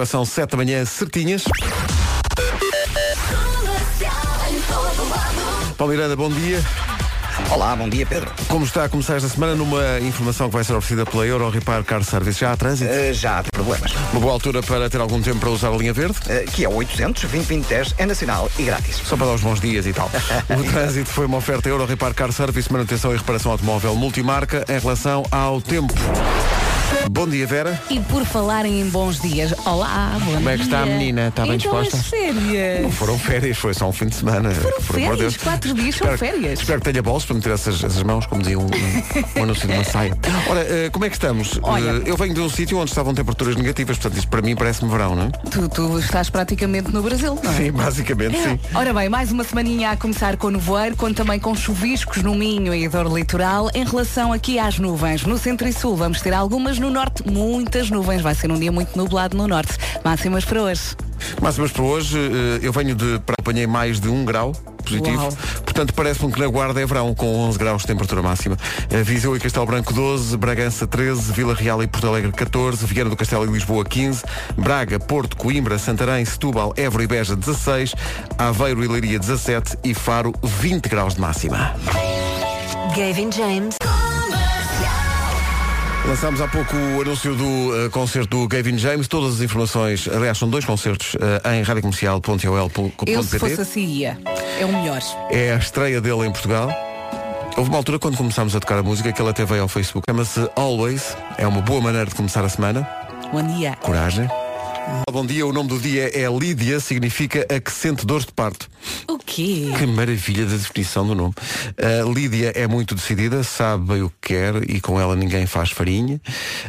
Agora são 7 da manhã, certinhas. Paulo Miranda, bom dia. Olá, bom dia Pedro. Como está a começar esta semana numa informação que vai ser oferecida pela Euro Repar Car Service? Já há trânsito? Uh, já há problemas. Uma boa altura para ter algum tempo para usar a linha verde? Uh, que é o 800 2010 é nacional e grátis. Só para dar os bons dias e tal. o trânsito foi uma oferta Euro Repar Car Service, manutenção e reparação automóvel multimarca em relação ao tempo. Bom dia, Vera. E por falarem em bons dias, olá, bom Como é que está a dia. menina? Está bem então disposta? As férias. Não foram férias, foi só um fim de semana. Foram por amor de férias, Deus. quatro dias são espero, férias. Espero que tenha bolsos para meter essas, essas mãos, como dizia um, um, um anúncio de uma saia. Ora, eh, como é que estamos? Olha. Eh, eu venho de um sítio onde estavam temperaturas negativas, portanto, isto para mim parece-me verão, não é? Tu, tu estás praticamente no Brasil, não é? Sim, basicamente, sim. Ora bem, mais uma semaninha a começar com nevoeiro, com também com chuviscos no Minho e dor litoral. Em relação aqui às nuvens, no centro e sul vamos ter algumas, no norte muitas nuvens. Vai ser um dia muito nublado no norte. Máximas para hoje. Máximas para hoje, eh, eu venho de. para- apanhei mais de um grau positivo. Uau. Portanto, parece-me que na Guarda é verão, com 11 graus de temperatura máxima. Eh, Viseu e Castelo Branco 12, Bragança 13, Vila Real e Porto Alegre 14, Viana do Castelo e Lisboa 15, Braga, Porto, Coimbra, Santarém, Setúbal, Évora e Beja 16, Aveiro e Leiria 17 e Faro 20 graus de máxima. Gavin James. Lançámos há pouco o anúncio do eh, concerto do Gavin James. Todas as informações, aliás, são dois concertos eh, em radiocomercial.ol.pt. Eu, se fosse assim, ia. É o melhor. É a estreia dele em Portugal. Houve uma altura quando começámos a tocar a música que ele até veio ao Facebook. Chama-se Always. É uma boa maneira de começar a semana. Bom dia. Coragem. Bom dia, o nome do dia é Lídia, significa a que sente dores de parto. O quê? Que maravilha da definição do nome. A Lídia é muito decidida, sabe bem o que quer e com ela ninguém faz farinha.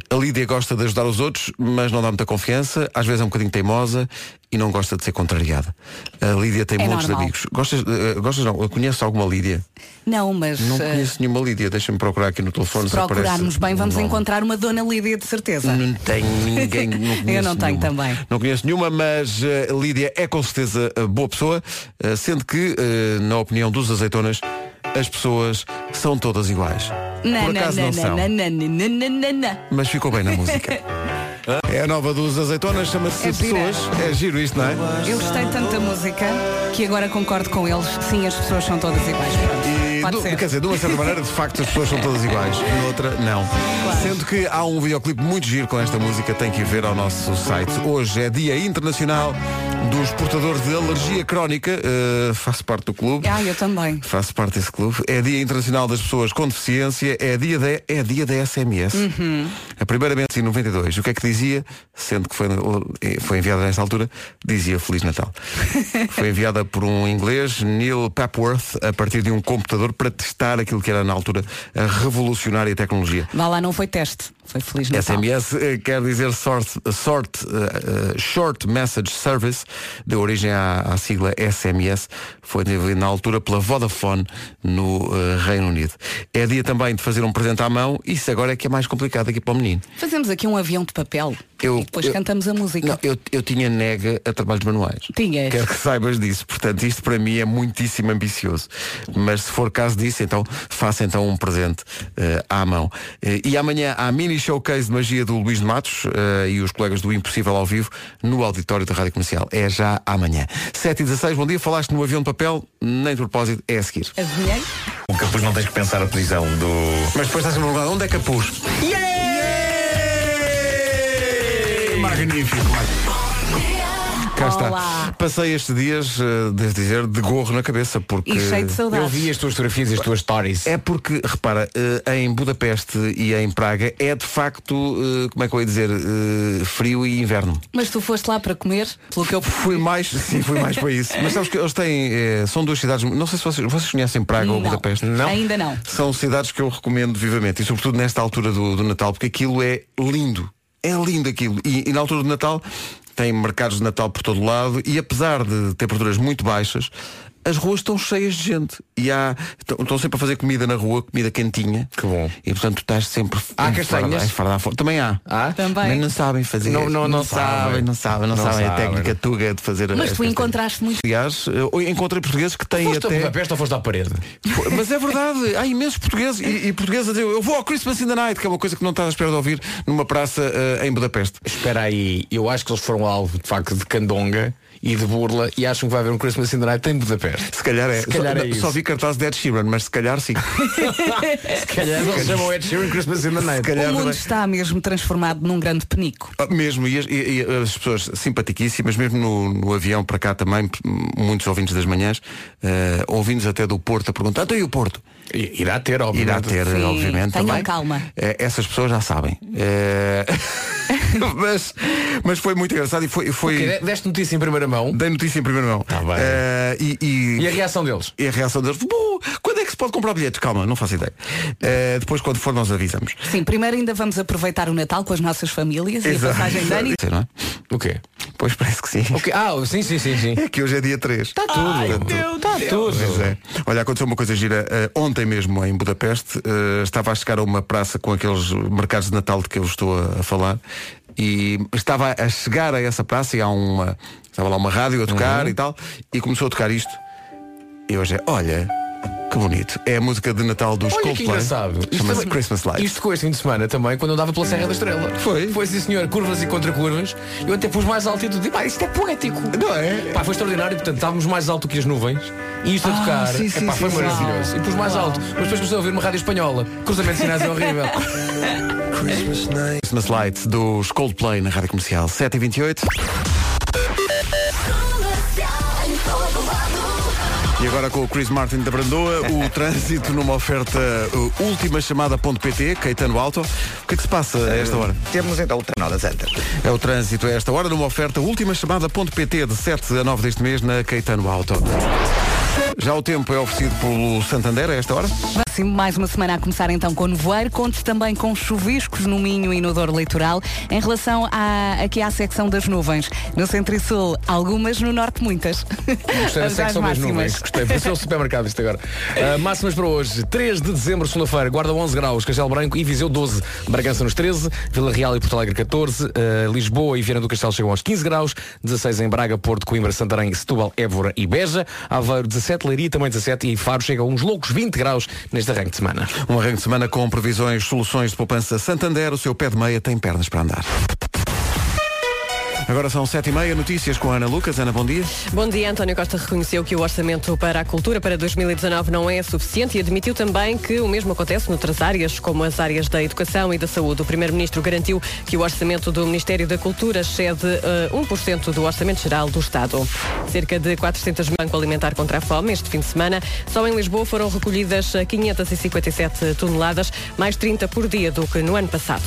A Lídia gosta de ajudar os outros, mas não dá muita confiança, às vezes é um bocadinho teimosa e não gosta de ser contrariada. A Lídia tem É muitos normal. amigos. Gostas, eh, gostas não? Conheces alguma Lídia? Não, mas Não eh, conheço nenhuma Lídia. Deixa-me procurar aqui no telefone. se procurarmos bem, vamos nome. encontrar uma Dona Lídia de certeza. Não tenho ninguém. Não Eu não tenho nenhuma. também. Não conheço nenhuma, mas eh, Lídia é com certeza boa pessoa, eh, sendo que, na opinião dos azeitonas, as pessoas são todas iguais. Não, Por não, acaso não, não são. não, não, não, não, não, não, não. Mas ficou bem na música. É a nova dos azeitonas, chama-se É gira. Pessoas. É giro isto, não é? Eu gostei tanto da música que agora concordo com eles. Sim, as pessoas são todas iguais. Pronto. Do- quer dizer, de uma certa maneira, de facto, as pessoas são todas iguais. Noutra, não. Sendo que há um videoclipe muito giro com esta música, tem que ir ver ao nosso site. Hoje é Dia Internacional dos Portadores de Alergia Crónica. Uh, faço parte do clube. Ah, eu também. Faço parte desse clube. É Dia Internacional das Pessoas com Deficiência. É dia da, é dia da SMS. Uhum. A primeira vez em 92. O que é que dizia? Sendo que foi, foi enviada nesta altura, dizia Feliz Natal. foi enviada por um inglês, Neil Papworth, a partir de um computador para testar aquilo que era na altura a revolucionária tecnologia. Vá lá, não foi teste. Foi Feliz Natal. SMS eh, quer dizer sort, sort, eh, Short Message Service, deu origem à, à sigla SMS, foi desenvolvido na altura pela Vodafone no eh, Reino Unido. É dia também de fazer um presente à mão, isso agora é que é mais complicado aqui para o menino. Fazemos aqui um avião de papel Eu- e depois eu- cantamos a música. Não, eu, eu tinha nega a trabalhos manuais. Tinhas. Quero que saibas disso. Portanto, isto para mim é muitíssimo ambicioso. Mas se for caso disso, então faça então um presente eh, à mão. E amanhã há mini showcase de magia do Luís de Matos eh, e os colegas do Impossível ao vivo no auditório da Rádio Comercial. É já amanhã. 7 e 16, bom dia. Falaste no avião de papel, nem de propósito, é a seguir. Adivinhei? O capuz não tens que pensar a posição do. Mas depois estás a perguntar, onde é capuz? Magnífico. Cá está. Olá. Passei estes dias, eh, devo dizer, de gorro na cabeça, porque. E cheio de saudades. Eu vi as tuas fotografias e as tuas stories. É porque, repara, eh, em Budapeste e em Praga é de facto, eh, como é que eu ia dizer, frio e inverno. Mas tu foste lá para comer, pelo que eu Fui mais, sim, fui mais para isso. Mas sabes que eles têm, eh, são duas cidades, não sei se vocês, vocês conhecem Praga ou Não, Budapeste. ainda não. São cidades que eu recomendo vivamente e sobretudo nesta altura do, do Natal, porque aquilo é lindo. É lindo aquilo. E, e na altura do Natal tem mercados de Natal por todo lado e apesar de temperaturas muito baixas, as ruas estão cheias de gente. E há. Estão sempre a fazer comida na rua, comida quentinha. Que bom. E portanto tu estás sempre. Há castanhas? farda- farda. Também há. Ah? Também. Mas não sabem fazer. Não- não- não sabem, sabem. não sabem, não, Não sabem a técnica tuga de fazer Mas as tu castanhas. encontraste muito. Aliás, eu encontrei portugueses que têm Foste a até. Budapeste ou foste à parede? Mas é verdade, há imensos portugueses e, e portugueses a dizer eu vou ao Christmas in the Night, que é uma coisa que não estás à espera de ouvir numa praça eh, em Budapeste. Espera aí, eu acho que eles foram alvo de facto de candonga e de burla e acham que vai haver um Christmas in the Night em Budapeste. Se calhar é. Se calhar só, é isso. só vi cartaz de Ed Sheeran, mas se calhar sim. Se calhar eles chamam Ed Sheeran Christmas in the Night. Se calhar O mundo também. está mesmo transformado num grande penico. Ah, Mesmo, e as, e- e as pessoas simpaticíssimas, mesmo no, no avião para cá também, muitos ouvintes das manhãs, eh, ouvintes até do Porto a perguntar, então e o Porto? I- Irá ter, obviamente. Irá ter, Sim, obviamente, tenham também. calma. Eh, essas pessoas já sabem. Eh, mas, mas foi muito engraçado e foi. foi Ok, de- Deste notícia em primeira mão Dei notícia em primeira mão. Bem. Eh, e, e- e a reação deles? e a reação deles, "Bom, quando é que se pode comprar bilhetes? Calma, não faço ideia. Eh, depois, quando for, nós avisamos. Sim, primeiro ainda vamos aproveitar o Natal com as nossas famílias e a Exato. passagem de ano. não é? O quê? Pois parece que sim. Ok, Ah, sim, sim, sim, sim. É que hoje é dia 3. Está tudo. Está tudo. Pois é. Olha, aconteceu uma coisa gira. eh, ontem mesmo em Budapeste, estava a chegar a uma praça com aqueles mercados de Natal de que eu estou a, a falar e estava a chegar a essa praça e há uma. Estava lá uma rádio a tocar e tal, e começou a tocar isto. E hoje é, olha, que bonito. É a música de Natal dos Olha que Coldplay. engraçado. Isto Chama-se também- Christmas Lights. Isto com este fim de semana também, quando eu andava pela Serra da Estrela. Foi? Foi sim senhor, curvas e contra curvas. Eu até pus mais alto e tudo. E, pá, isto é poético. Não é? Pá, foi extraordinário, portanto, estávamos mais alto que as nuvens e isto a tocar. sim, sim, Epá, sim, foi sim. maravilhoso. E pus mais alto. Mas depois comecei a ouvir uma rádio espanhola. Cruzamento de sinais é horrível. Christmas Lights dos Coldplay na rádio comercial 7h28. E agora com o Chris Martin da Brandoa, o trânsito numa oferta uh, última chamada.pt, Caetano Alto. O que é que se passa a esta hora? Temos então o Trenó das Antas. É o trânsito a esta hora numa oferta última chamada.pt de 7 a 9 deste mês na Caetano Alto. Já o tempo é oferecido pelo Santander a esta hora. Sim, mais uma semana a começar então com nevoeiro, conte também com chuviscos no Minho e no Douro Litoral. Em relação à, aqui à secção das nuvens, no Centro e Sul, algumas, no Norte muitas. Gostei da secção das nuvens. Gostei. Pareceu o supermercado isto agora. Ah, máximas para hoje. 3 de dezembro, segunda-feira, Guarda 11 graus, Castelo Branco e Viseu 12. Bragança nos 13, Vila Real e Porto Alegre 14, ah, Lisboa e Viana do Castelo chegam aos 15 graus, 16 em Braga, Porto, Coimbra, Santarém, Setúbal, Évora e Beja, Aveiro 17, Leiria também 17 e Faro chega a uns loucos 20 graus arranque de semana. Um arranque de semana com previsões, soluções de poupança Santander. O seu pé de meia tem pernas para andar. Agora são sete e meia, notícias com a Ana Lucas. Ana, bom dia. Bom dia, António Costa reconheceu que o orçamento para a cultura para 2019 não é suficiente e admitiu também que o mesmo acontece noutras áreas, como as áreas da educação e da saúde. O Primeiro-Ministro garantiu que o orçamento do Ministério da Cultura excede uh, 1% do orçamento geral do Estado. Cerca de 400 Banco Alimentar contra a Fome este fim de semana. Só em Lisboa foram recolhidas 557 toneladas, mais 30 por dia do que no ano passado.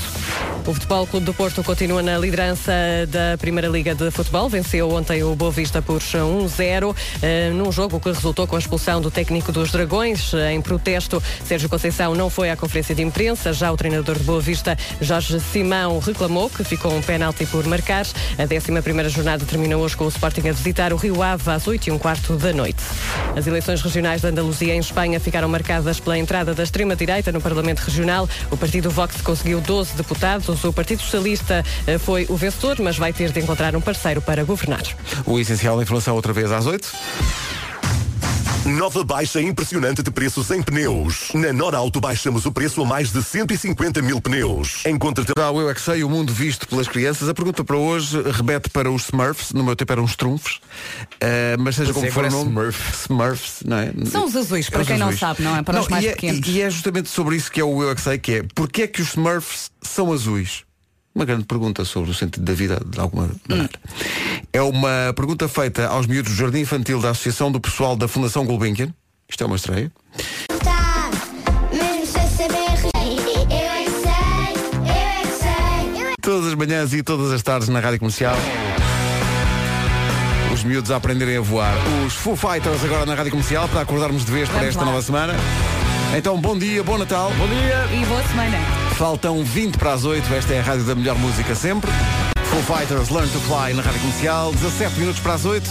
O Futebol Clube do Porto continua na liderança da Primeira Liga de Futebol. Venceu ontem o Boa Vista por 1-0, eh, num jogo que resultou com a expulsão do técnico dos Dragões. Eh, Em protesto, Sérgio Conceição não foi à conferência de imprensa. Já o treinador de Boa Vista, Jorge Simão, reclamou que ficou um pênalti por marcar. A 11ª jornada termina hoje com o Sporting a visitar o Rio Ave às 8 e um quarto da noite. As eleições regionais da Andaluzia em Espanha ficaram marcadas pela entrada da extrema-direita no Parlamento Regional. O partido Vox conseguiu 12 deputados. O Partido Socialista eh, foi o vencedor, mas vai ter de encontrar um parceiro para governar. O essencial da informação outra vez às oito. Nova baixa impressionante de preços em pneus. Na Norauto baixamos o preço a mais de 150 mil pneus. Encontre Já o Eu É Que Sei, o mundo visto pelas crianças. A pergunta para hoje remete para os Smurfs. No meu tempo eram os trunfos. Uh, mas seja como for o é nome. Smurf. Smurfs, não é? São os azuis, para É os quem não azuis. sabe, não é? Para os mais e é, pequenos. E, e é justamente sobre isso que é o Eu É Que Sei, que é porque é que os Smurfs são azuis? Uma grande pergunta sobre o sentido da vida de alguma maneira. É uma pergunta feita aos miúdos do Jardim Infantil da Associação do Pessoal da Fundação Gulbenkian. Isto é uma estreia. Tá, mesmo sem saber Eu é que sei, eu é que sei. Eu é Todas as manhãs e todas as tardes na Rádio Comercial. Os miúdos a aprenderem a voar. Os Foo Fighters agora na Rádio Comercial para acordarmos de vez para esta lá. nova semana. Então, bom dia, bom Natal. Bom dia. E boa semana. Faltam 20 para as 8. Esta é a rádio da melhor música sempre. Foo Fighters Learn to Fly na Rádio Comercial. 17 minutos para as 8.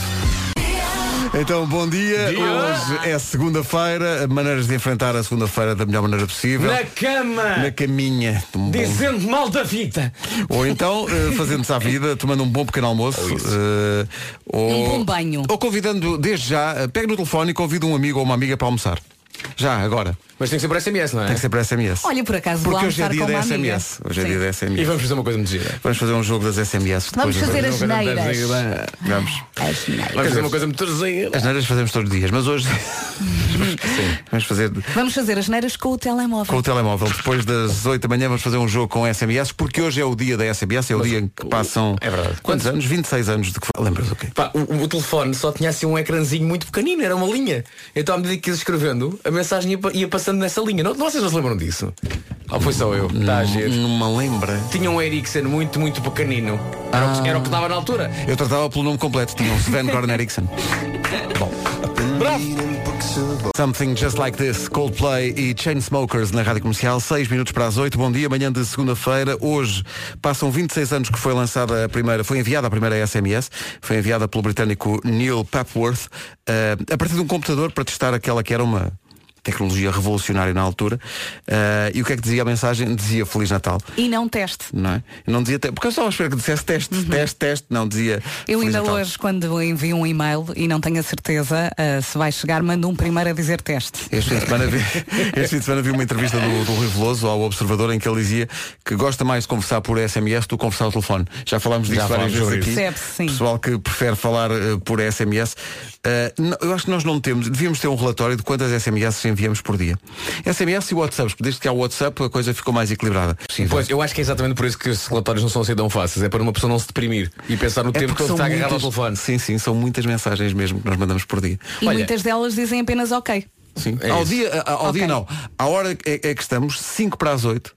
Então, bom dia. Dia. Hoje é segunda-feira. Maneiras de enfrentar a segunda-feira da melhor maneira possível. Na cama! Na caminha. Um bom- Dizendo mal da vida. Ou então, eh, fazendo-se à vida, tomando um bom pequeno almoço. eh, ou, Um bom banho. Ou convidando, desde já, eh, pegue no telefone e convida um amigo ou uma amiga para almoçar. Já, agora. Mas tem que ser por SMS, não é? Tem que ser para SMS. Olha, por acaso, Porque hoje é almoçar dia com da. SMS. Hoje é Sim. dia da E SMS. vamos fazer uma coisa muito gira. Vamos fazer um jogo das SMS. Vamos depois fazer do- as neiras. Vamos. As neiras. Vamos fazer uma coisa muito gira. As neiras fazemos todos os dias, mas hoje Sim. vamos fazer Vamos fazer as neiras com o telemóvel. com o telemóvel. Depois das 8 da manhã vamos fazer um jogo com SMS, porque hoje é o dia da SMS, é o dia em que passam é verdade. quantos anos? 26 anos de que. Lembras do quê? Pá, o, o telefone só tinha assim um ecrãzinho muito pequenino, era uma linha. Então à medida que ia escrevendo, a mensagem ia, ia passando nessa linha. Não, vocês não se lembram disso? Ou foi só eu? Tá a giro. Não me lembra. Tinha um Ericsson muito, muito pequenino. Era, o, que, era o que dava na altura. Eu tratava pelo nome completo, tinha um Sven Goran Eriksson. Bom. Something Just Like This, Coldplay e Chainsmokers na Rádio Comercial, 6 minutos para as 8. Bom dia, manhã de segunda-feira. Hoje passam 26 anos que foi lançada a primeira, foi enviada a primeira SMS, foi enviada pelo britânico Neil Papworth, eh, a partir de um computador para testar aquela que era uma tecnologia revolucionária na altura. Eh, e o que é que dizia a mensagem? Dizia Feliz Natal. E não teste. Não é? Não dizia, te- porque eu estava a esperar que dissesse teste, teste, teste, não dizia. Uhum. Eu Feliz ainda Natal. hoje, quando envio um e-mail e não tenho a certeza ah, se vai chegar, mando um primeiro a dizer teste. Este fim, de semana vi, este fim de semana vi uma entrevista do, do Rui Veloso ao Observador em que ele dizia que gosta mais de conversar por SMS do que conversar ao telefone. Já falámos disso Já várias vezes aqui. sim. Pessoal que prefere falar eh, por SMS. Não, eu acho que nós não temos, devíamos ter um relatório de quantas SMS enviamos por dia. SMS e WhatsApps, desde que há o WhatsApp a coisa ficou mais equilibrada. Possível. Pois, eu acho que é exatamente por isso que esses relatórios não são assim tão fáceis. É para uma pessoa não se deprimir e pensar no É tempo todo está agarrado ao muitas- telefone. Sim, sim, são muitas mensagens mesmo que nós mandamos por dia. E Olha- muitas delas dizem apenas ok. Sim. É ao isso. dia, ao Ok. dia não. À hora é, é que estamos, 5 para as 8,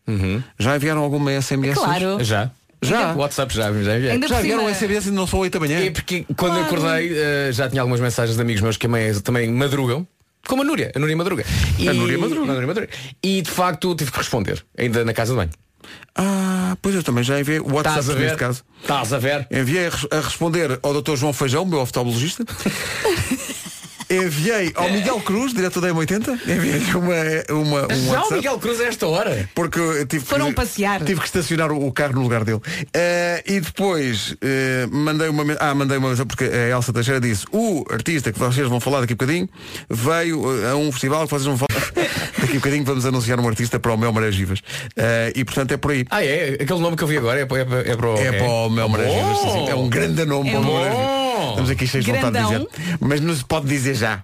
já enviaram alguma SMS? Claro. Já? Já. O WhatsApp já, já enviei. Ainda Já por vieram cima- SMS e não são 8 da manhã? É porque quando acordei eh, já tinha algumas mensagens de amigos meus que também, também madrugam. Como a Núria, a Núria Madruga. E... A Núria Madruga. A Núria Madruga. E de facto tive que responder, ainda na casa de banho. Ah, pois eu também já enviei o WhatsApp Estás a ver? neste caso. Estás a ver? Enviei a, a responder ao Dr. João Feijão, meu oftalmologista. Enviei ao Miguel Cruz, diretor da M80. Enviei-lhe uma, uma, um já o WhatsApp. Miguel Cruz a esta hora. Porque eu tive Foram que, passear. Tive que estacionar o, o carro no lugar dele. Eh, e depois eh, mandei uma men- Ah, mandei uma mensagem porque a Elsa Teixeira disse o artista que vocês vão falar daqui a bocadinho veio eh, a um festival que vocês vão falar. daqui a bocadinho vamos anunciar um artista para o Mel Marés Vivas. Eh, e portanto é por aí. Ah, é? Aquele nome que eu vi agora é, para- é, para- é para o. É para o Mel Marés Vivas. sim, sim. É um grande nome para o Mel Marés Vivas. Estamos aqui cheios de vontade de dizer. Mas não se pode dizer já.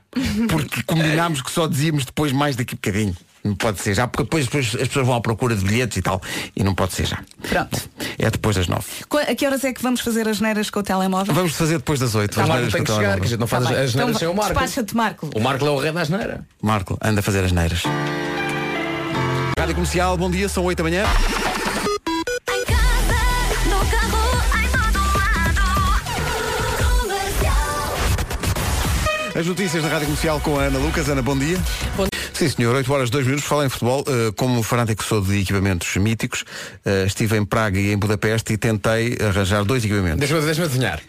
Porque combinámos que só dizíamos depois mais daqui a bocadinho. Não pode ser já, porque depois, depois as pessoas vão à procura de bilhetes e tal. E não pode ser já. Pronto. É depois das nove. Qu- A que horas é que vamos fazer as neiras com o telemóvel? Vamos fazer depois das oito. O as Marco neiras tem que chegar, que a gente não faz Tá as, bem. as neiras Então sem o Marco. Despacha-te, Marco. O Marco é o rei da asneira. Marco, anda a fazer as neiras. Rádio Comercial, bom dia, são 8 da manhã. As notícias da Rádio Comercial com a Ana Lucas. Ana, bom dia. Bom- Sim, senhor, 8 horas, 2 minutos. Falar em futebol, eh, como fanático sou de equipamentos míticos, eh, estive em Praga e em Budapeste e tentei arranjar dois equipamentos. Deixa-me deixa adivinhar.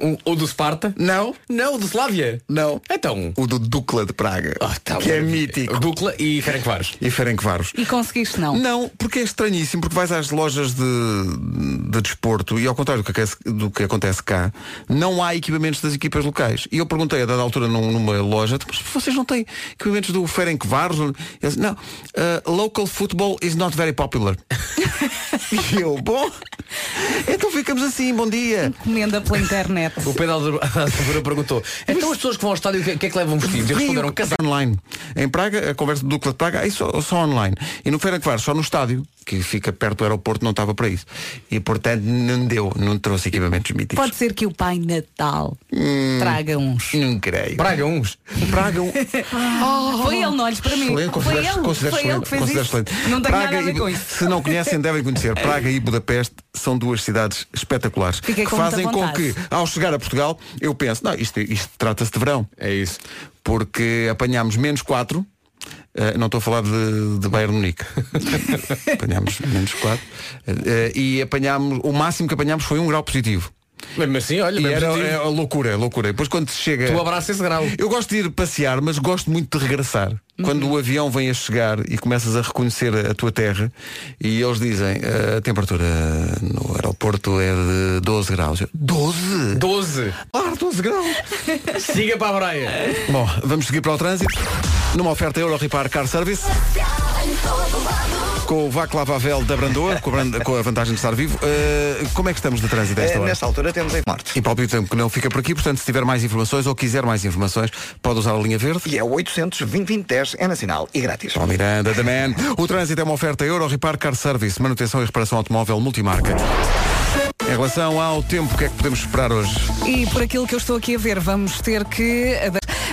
O, o do Sparta? Não, Não, o do Slavia. não. Então. O do Dukla de Praga, Ah, tá que é bem. mítico. Dukla e Ferencváros. E Ferencváros. E conseguiste não? Não, porque é estranhíssimo, porque vais às lojas de, de desporto e ao contrário do que, acontece, do que acontece cá, não há equipamentos das equipas locais. E eu perguntei a dada altura num- numa loja, mas vocês não têm equipamentos do Ferencváros? Eles não, uh, local football is not very popular. e eu, bom, então ficamos assim, bom dia. Encomenda pela internet. O Pedro Alvura perguntou Então as pessoas que vão ao estádio o que, o que é que levam vestidos? E responderam casar online. Em Praga, a conversa do Dukla de Praga, aí só, só online. E no Ferencváros, só no estádio, que fica perto do aeroporto, não estava para isso. E portanto não deu, não trouxe equipamentos míticos. Pode ser que o Pai Natal traga uns. Não creio. Praga uns. Praga, um... Foi ele, não olhes para mim. Excelente, Foi ele, foi ele excelente, que fez isso. excelente. Não tenho Praga nada a ver com isso. Se não conhecem, devem conhecer. Praga e Budapeste são duas cidades espetaculares Fiquei que com fazem com que, ao chegar a Portugal, eu penso, não, isto, isto trata-se de verão. É isso. Porque apanhámos menos 4. Não estou a falar de, de Bayern Munique. apanhámos menos 4. e apanhámos, o máximo que apanhámos foi um grau positivo. Mesmo assim, olha, E mesmo era, positivo. é a loucura, é loucura. Depois quando se chega. Tu abraça esse grau. Eu gosto de ir passear, mas gosto muito de regressar. Quando o avião vem a chegar e começas a reconhecer a, tua terra e eles dizem "Eh, a temperatura no aeroporto é de 12 graus. Eu, 12? 12. Ah, 12 graus. Siga para a praia. Bom, vamos seguir para o trânsito. Numa oferta Euro Repar Car Service. Com o Vaclav Havel da Brandoa, com a, brand- com a vantagem de estar vivo. Eh, como é que estamos de trânsito a esta Eh, hora? Nesta altura temos em Marte. E palpite tempo que não fica por aqui, portanto, se tiver mais informações ou quiser mais informações, pode usar a linha verde. E é o 800 2010 é nacional e grátis. Paulo Miranda, The Man. O trânsito é uma oferta Euro Repar Car Service, manutenção e reparação automóvel multimarca. Em relação ao tempo, o que é que podemos esperar hoje? E por aquilo que eu estou aqui a ver, vamos ter que.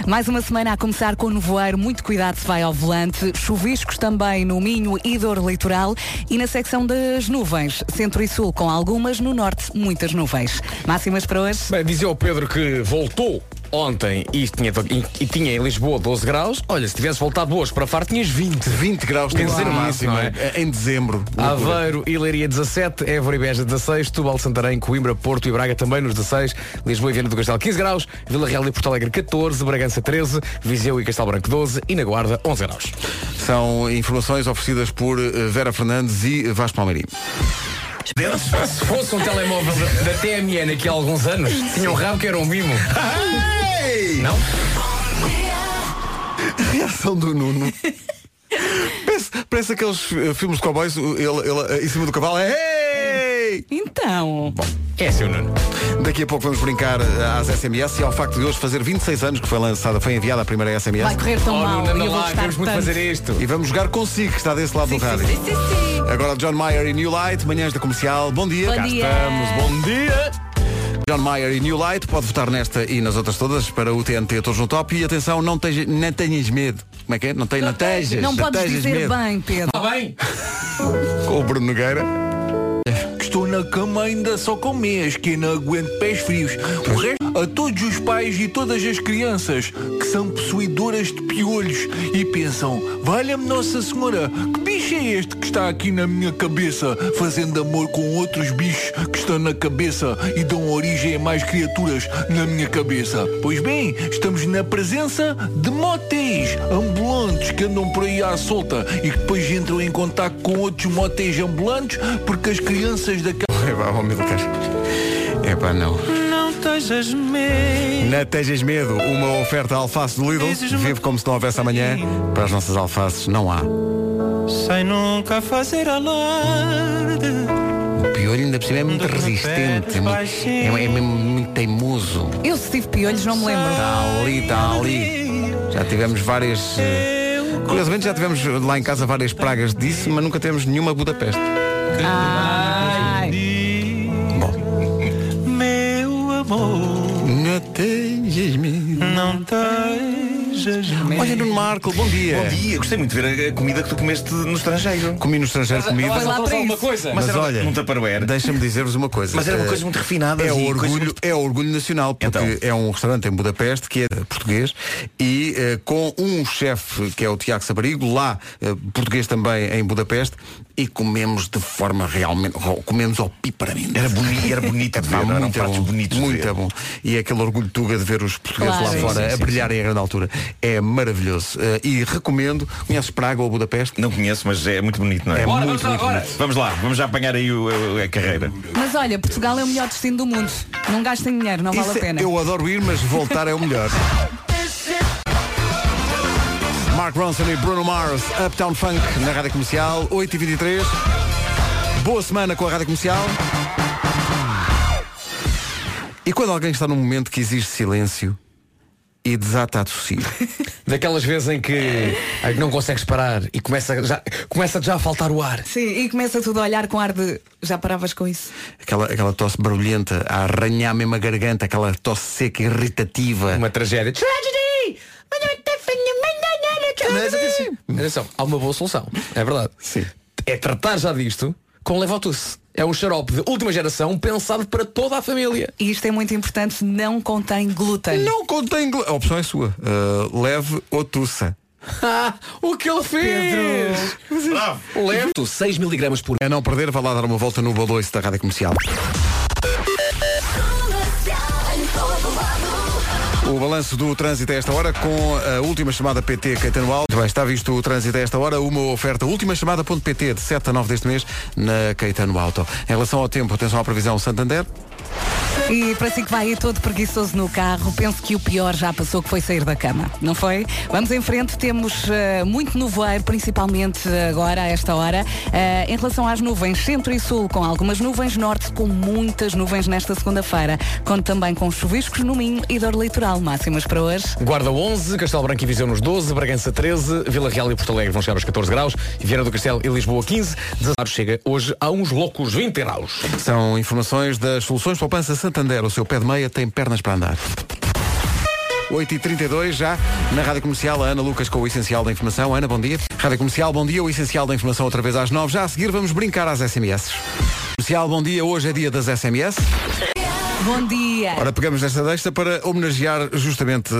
Mais uma semana a começar com nevoeiro, muito cuidado se vai ao volante, chuviscos também no Minho e dor litoral e na secção das nuvens, centro e sul com algumas, no norte muitas nuvens. Máximas para hoje? Bem, dizia o Pedro que voltou ontem e tinha, e, e tinha em Lisboa 12 graus. Olha, se tivesse voltado hoje para Faro, tinhas 20. 20 graus tem dizer máximo, não é? é? Em dezembro. Loucura. Aveiro e Leiria 17, Évora e Beja 16, Tubal, Santarém, Coimbra, Porto e Braga também nos 16, Lisboa e Viana do Castelo 15 graus, Vila Real e Porto Alegre 14, Bragança 13, Viseu e Castelo Branco 12 e na Guarda 11 graus. São informações oferecidas por eh, Vera Fernandes e Vasco Palmeirim. Se fosse um telemóvel da, da TMN aqui há alguns anos, tinha um rabo que era um mimo. Não? Reação do Nuno. parece, parece aqueles filmes de cowboys, ele, ele eh, em cima do cavalo. Hey! Então. É seu Nuno. Daqui a pouco vamos brincar eh, às SMS e ao facto de hoje fazer 26 anos que foi lançada, foi enviada a primeira SMS. Vai correr tão Oh, mal. Nuno, e vou lá, queremos muito fazer isto. E vamos jogar consigo, que está desse lado do rádio. Sim, sim, sim. Agora John Mayer e New Light, manhãs da comercial. Bom dia. Bom Cá dia. estamos. Bom dia. John Mayer e New Light, pode votar nesta e nas outras todas para o TNT Todos no Top. E atenção, não, teja, não tenhas medo. Como é que é? Não, te, não tejas. Não podes dizer medo. bem, Pedro. Está bem? Com o Bruno Nogueira. Estou na cama ainda só com meias, que não aguento pés frios. O resto, a todos os pais e todas as crianças que são possuidoras de piolhos e pensam, valha-me Nossa Senhora, que bicho é este que está aqui na minha cabeça, fazendo amor com outros bichos que estão na cabeça e dão origem a mais criaturas na minha cabeça? Pois bem, estamos na presença de motéis ambulantes que andam por aí à solta e que depois entram em contato com outros motéis ambulantes porque as crianças daquela... Epá, oh meu Deus. Epá, não. Não tejas medo. Na Tejas Medo, uma oferta alface do Lidl. Vive como se não houvesse amanhã. Para as nossas alfaces não há. Sem nunca fazer alarde. O piolho ainda por cima é muito resistente. É, muito, é, é muito teimoso. Eu se tive piolhos não me lembro. Está ali, está ali. Já tivemos várias. eh, Curiosamente já tivemos lá em casa várias pragas disso, mas nunca temos nenhuma Budapeste. Ai. Medo. não tejas Olha, Nuno Marco, bom dia. Bom dia, gostei muito de ver a comida que tu comeste no estrangeiro. Comi no estrangeiro comida. Vai lá para isso. coisa? Mas era olha, Tupperware. Deixa-me dizer-vos uma coisa. Mas era uma Eh, coisa muito refinada. É e o orgulho, muito- é orgulho nacional, porque Então. é um restaurante em Budapeste que é português e eh, com um chefe que é o Tiago Sabarigo, lá eh, português também em Budapeste, e comemos de forma realmente, comemos ao piparamento. Era bonito, era bonito de ver, eram muito pratos bom, bonitos de muito ver. bom. E é aquele orgulho tuga de ver os portugueses Claro. lá Sim, fora sim, a sim, brilharem a grande altura. É maravilhoso. Eh, e recomendo, conheces Praga ou Budapeste? Não conheço, mas é muito bonito, não é? É Bora, muito, vamos lá, muito bonito. Vamos lá, vamos já apanhar aí o- a, a carreira. Mas olha, Portugal é o melhor destino do mundo. Não gastem dinheiro, não vale Isso a é- pena. Eu adoro ir, mas voltar é o melhor. Mark Ronson e Bruno Mars, Uptown Funk na Rádio Comercial, 8h23. Boa semana com a Rádio Comercial. E quando alguém está num momento que exige silêncio e desata a tossir, Daquelas vezes em que ai, não consegues parar e começa já, começa já a faltar o ar. Sim, e começa tudo a olhar com ar de. Já paravas com isso? aquela, aquela tosse barulhenta, a arranhar mesmo a garganta, aquela tosse seca, irritativa. Uma tragédia. Tragedy! Mas atenção, atenção, há uma boa solução. É verdade. Sim. É tratar já disto com Levotus. É um xarope de última geração pensado para toda a família. E isto é muito importante, não contém glúten. Não contém. glu- A opção é sua. Uh, leve ou tussa. Ah, o que ele fez! Bravo! Levo 6 miligramas por É não perder, vá lá dar uma volta no baloiço da Rádio Comercial. O balanço do trânsito a esta hora com a última chamada PT Caetano Alto. Bem, está visto o trânsito a esta hora, uma oferta última chamada.pt de 7 a 9 deste mês na Caetano Auto. Em relação ao tempo, atenção à previsão Santander. E para si que vai aí todo preguiçoso no carro, penso que o pior já passou, que foi sair da cama, não foi? Vamos em frente, temos eh, muito nevoeiro, principalmente agora, a esta hora. Eh, em relação às nuvens, centro e sul, com algumas nuvens, norte com muitas nuvens nesta segunda-feira. Conto também com chuviscos no Minho e dor litoral. Máximas para hoje. Guarda 11, Castelo Branco e Viseu nos 12, Bragança 13, Vila Real e Porto Alegre vão chegar aos 14 graus, e Viana do Castelo e Lisboa 15, 16 chega hoje a uns loucos 20 graus. São informações das soluções Poupança Santander. O seu pé de meia tem pernas para andar. 8h32 já na Rádio Comercial, a Ana Lucas com o Essencial da Informação. Ana, bom dia. Rádio Comercial, bom dia. O Essencial da Informação outra vez às 9. Já a seguir vamos brincar às SMS. Comercial, bom dia. Hoje é dia das SMS. Bom dia. Ora, pegamos nesta deixa para homenagear justamente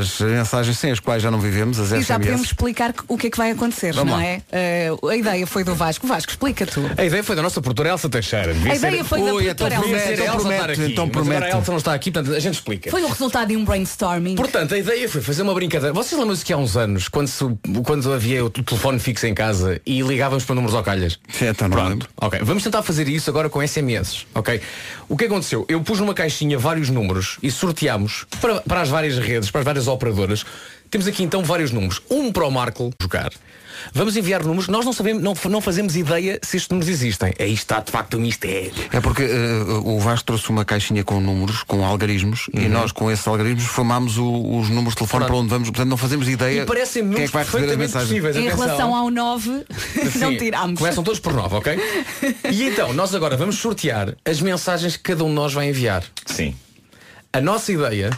as mensagens sem as quais já não vivemos, as E já podemos SMS. explicar o que é que vai acontecer, Vamos não lá. é? Eh, a ideia foi do Vasco. Vasco, explica tu. A ideia foi da nossa produtora Elsa Teixeira. Devia A ideia ser... foi da Ui, produtora então Elsa. Devia ser a Então Elsa promete, estar aqui, então promete. a Elsa não está aqui, portanto a gente explica. Foi o resultado de um brainstorming. Portanto, a ideia foi fazer uma brincadeira. Vocês lembram-se que há uns anos, quando, se- quando havia o telefone fixo em casa e ligávamos para números ao calhas? Sim, então não lembro. Ok, vamos tentar fazer isso agora com SMS, ok? O que aconteceu? Eu pus numa caixinha vários números e sorteámos para, para as várias redes, para as várias operadoras. Temos aqui então vários números. Um para o Marco jogar. Vamos enviar números. Nós não sabemos, não, não fazemos ideia se estes números existem. Aí está de facto um mistério. É porque eh, o Vasco trouxe uma caixinha com números, com algarismos, e nós com esses algarismos formámos o- os números de telefone Uhum. Pronto. para onde vamos, portanto não fazemos ideia E parecem quem é números que vai receber a perfeitamente mensagem. possíveis. Em Atenção. relação ao 9, não tirámos. Começam todos por 9, ok? E então, nós agora vamos sortear as mensagens que cada um de nós vai enviar. Sim. A nossa ideia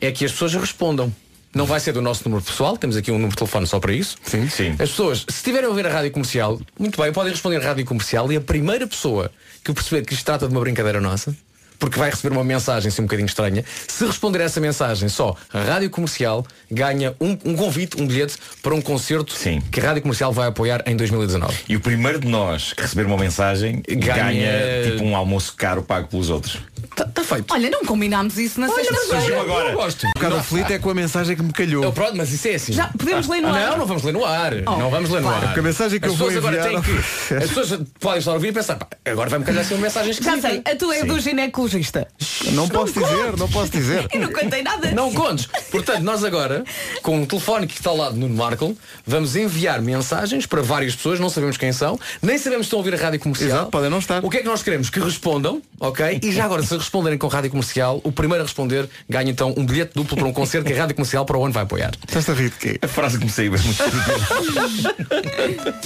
é que as pessoas respondam. Não vai ser do nosso número pessoal, temos aqui um número de telefone só para isso. Sim. Sim. As pessoas, se estiverem a ouvir a rádio comercial, muito bem, podem responder a rádio comercial e a primeira pessoa que perceber que isto trata de uma brincadeira nossa, porque vai receber uma mensagem assim um bocadinho estranha, se responder a essa mensagem só a rádio comercial, ganha um, um convite, um bilhete para um concerto Sim. que a rádio comercial vai apoiar em 2019. E o primeiro de nós que receber uma mensagem Ganha- ganha, tipo um almoço caro pago pelos outros. Está tá feito. Olha, não combinámos isso na sexta-feira. agora. Eu gosto. Um bocado aflito é com a mensagem que me calhou. Eu, pronto, mas isso é assim. Já podemos ler no ar. Não, não vamos ler no ar. Oh, não vamos ler no ar. Porque a mensagem que as eu vou pessoas agora enviar- têm que. As pessoas podem estar a ouvir e pensar, "Pá, agora vai-me calhar assim uma mensagem Já escrita. sei, a tua é do ginecologista. Não posso dizer, não posso dizer. Eu não contei nada. Não contes. Portanto, nós agora, com o telefone que está ao lado no Marco, vamos enviar mensagens para várias pessoas, não sabemos quem são, nem sabemos se estão a ouvir a rádio comercial. Exato, podem não estar. O que é que nós queremos? Que respondam, ok? E já agora, se responderem com a rádio comercial, o primeiro a responder ganha então um bilhete duplo para um concerto que a rádio comercial para o ano vai apoiar. Estás a rir de quê? A frase que me saiu é muito.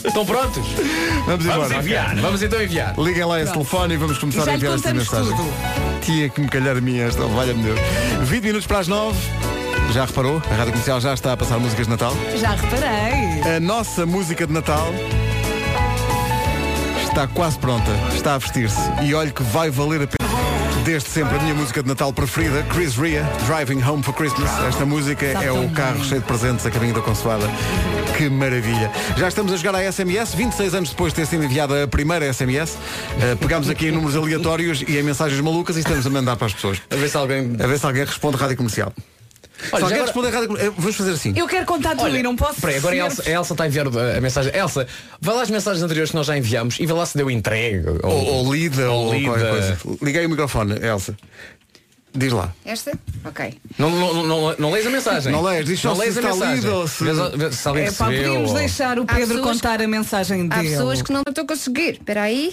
Estão prontos? Vamos Vamos embora. enviar. Vamos então enviar. Liguem lá esse telefone e vamos começar E a enviar esta mensagem. tudo. Tinha que me calhar a minha esta, valha-me Deus. 20 minutos para as 9. Já reparou? A Rádio Comercial já está a passar músicas de Natal. Já reparei. A nossa música de Natal está quase pronta. Está a vestir-se. E olhe que vai valer a pena. Desde sempre a minha música de Natal preferida, Chris Ria, Driving Home for Christmas. Esta música é o carro cheio de presentes a caminho da consoada. Que maravilha. Já estamos a jogar a SMS, 26 anos depois de ter sido enviada a primeira SMS. Uh, pegámos aqui em números aleatórios e em mensagens malucas e estamos a mandar para as pessoas. A ver se alguém. A ver se alguém responde rádio comercial. Olha, se alguém agora- responder comercial. Vamos fazer assim. Eu quero contar tudo e não posso. Peraí, agora a ser- Elsa, a Elsa está a enviar a, mensagem. Elsa, vai lá as mensagens anteriores que nós já enviamos e vê lá se deu entregue. Ou, ou lida ou, ou lida. qualquer coisa. Liguei o microfone, Elsa. Diz lá. Esta? Ok. Não, não, não, não leis a mensagem. Não leis, diz só não se leis a está mensagem. lido ou se- Vê, se É pá, podíamos ou- deixar o Há Pedro pessoas contar a mensagem Há dele. pessoas que não estou a conseguir. Espera aí.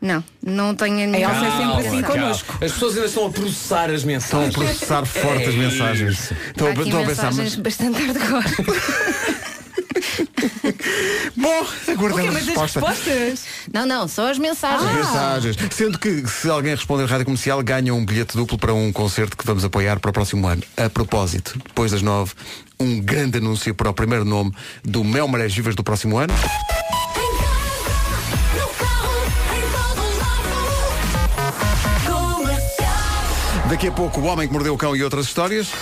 Não, não tenho a A minha. Elsa é sempre assim calma. connosco. As pessoas ainda estão a processar as Estão a mensagens. processar fortes as É mensagens. isso. Estão, Há a- aqui estão a pensar, mensagens mas. bastante hardcore. Bom, aguardamos a as resposta. respostas? não, não, só as mensagens. Mensagens. Sendo que se alguém responder à rádio comercial, ganha um bilhete duplo para um concerto que vamos apoiar para o próximo ano. A propósito, depois das nove, um grande anúncio para o primeiro nome do Mel Marés Vivas do próximo ano. Daqui a pouco, o homem que mordeu o cão e outras histórias.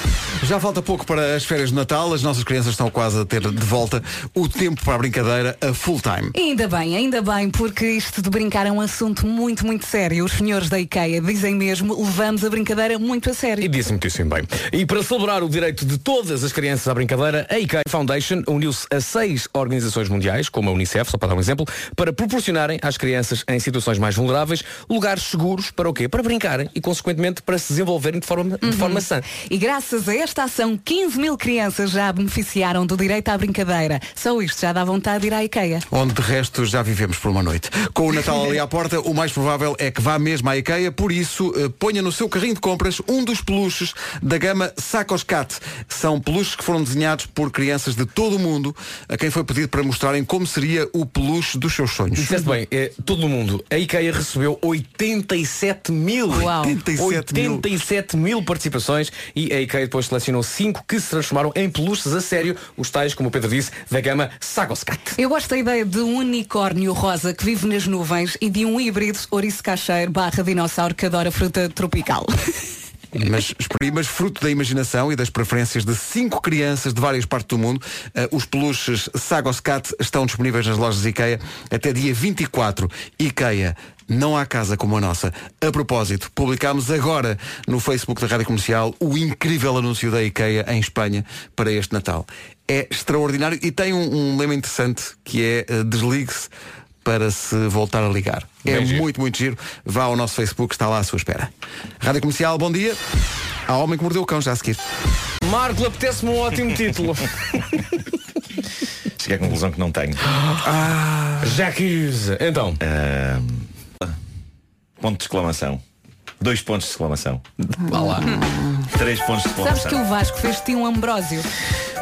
Já falta pouco para as férias de Natal. As nossas crianças estão quase a ter de volta o tempo para a brincadeira a full time. Ainda bem, ainda bem, porque isto de brincar é um assunto muito, muito sério. Os senhores da IKEA dizem mesmo, levamos a brincadeira muito a sério. E disse muitíssimo bem. E para celebrar o direito de todas as crianças à brincadeira, a IKEA Foundation uniu-se a seis organizações mundiais, como a Unicef, só para dar um exemplo, para proporcionarem às crianças em situações mais vulneráveis lugares seguros para o quê? Para brincarem e, consequentemente, para se desenvolverem de forma, de forma sã. E graças a esta ação, 15 mil crianças já beneficiaram do direito à brincadeira. Só isto já dá vontade de ir à IKEA. Onde de resto já vivemos por uma noite. Com o Natal ali à porta, o mais provável é que vá mesmo à IKEA, por isso eh, ponha no seu carrinho de compras um dos peluches da gama Sacos Cat. São peluches que foram desenhados por crianças de todo o mundo, a quem foi pedido para mostrarem como seria o peluche dos seus sonhos. Disseste bem, é, todo o mundo. A IKEA recebeu 87 mil. Uau. 87 mil. 87 mil participações e a IKEA depois selecionou 5 que se transformaram em peluches a sério, os tais, como o Pedro disse, da gama Sagoscat. Eu gosto da ideia de um unicórnio rosa que vive nas nuvens e de um híbrido ouriço cacheiro barra dinossauro que adora fruta tropical. Mas, mas fruto da imaginação e das preferências de cinco crianças de várias partes do mundo, eh, os peluches Sagos Cat estão disponíveis nas lojas IKEA até dia 24. IKEA, não há casa como a nossa. A propósito, publicámos agora no Facebook da Rádio Comercial o incrível anúncio da IKEA em Espanha para este Natal. É extraordinário e tem um, um lema interessante que é eh, desligue-se para se voltar a ligar. É Bem giro. muito, muito giro. Vá ao nosso Facebook, está lá à sua espera. Rádio Comercial, bom dia. Há homem que mordeu o cão já a seguir. Marco, apetece-me um ótimo título. Cheguei à conclusão que não tenho. Jacques. Então, Ah, ponto de exclamação. Dois pontos de exclamação. vá lá. Três pontos de Sabes exclamação. que o Vasco fez-te um ambrósio.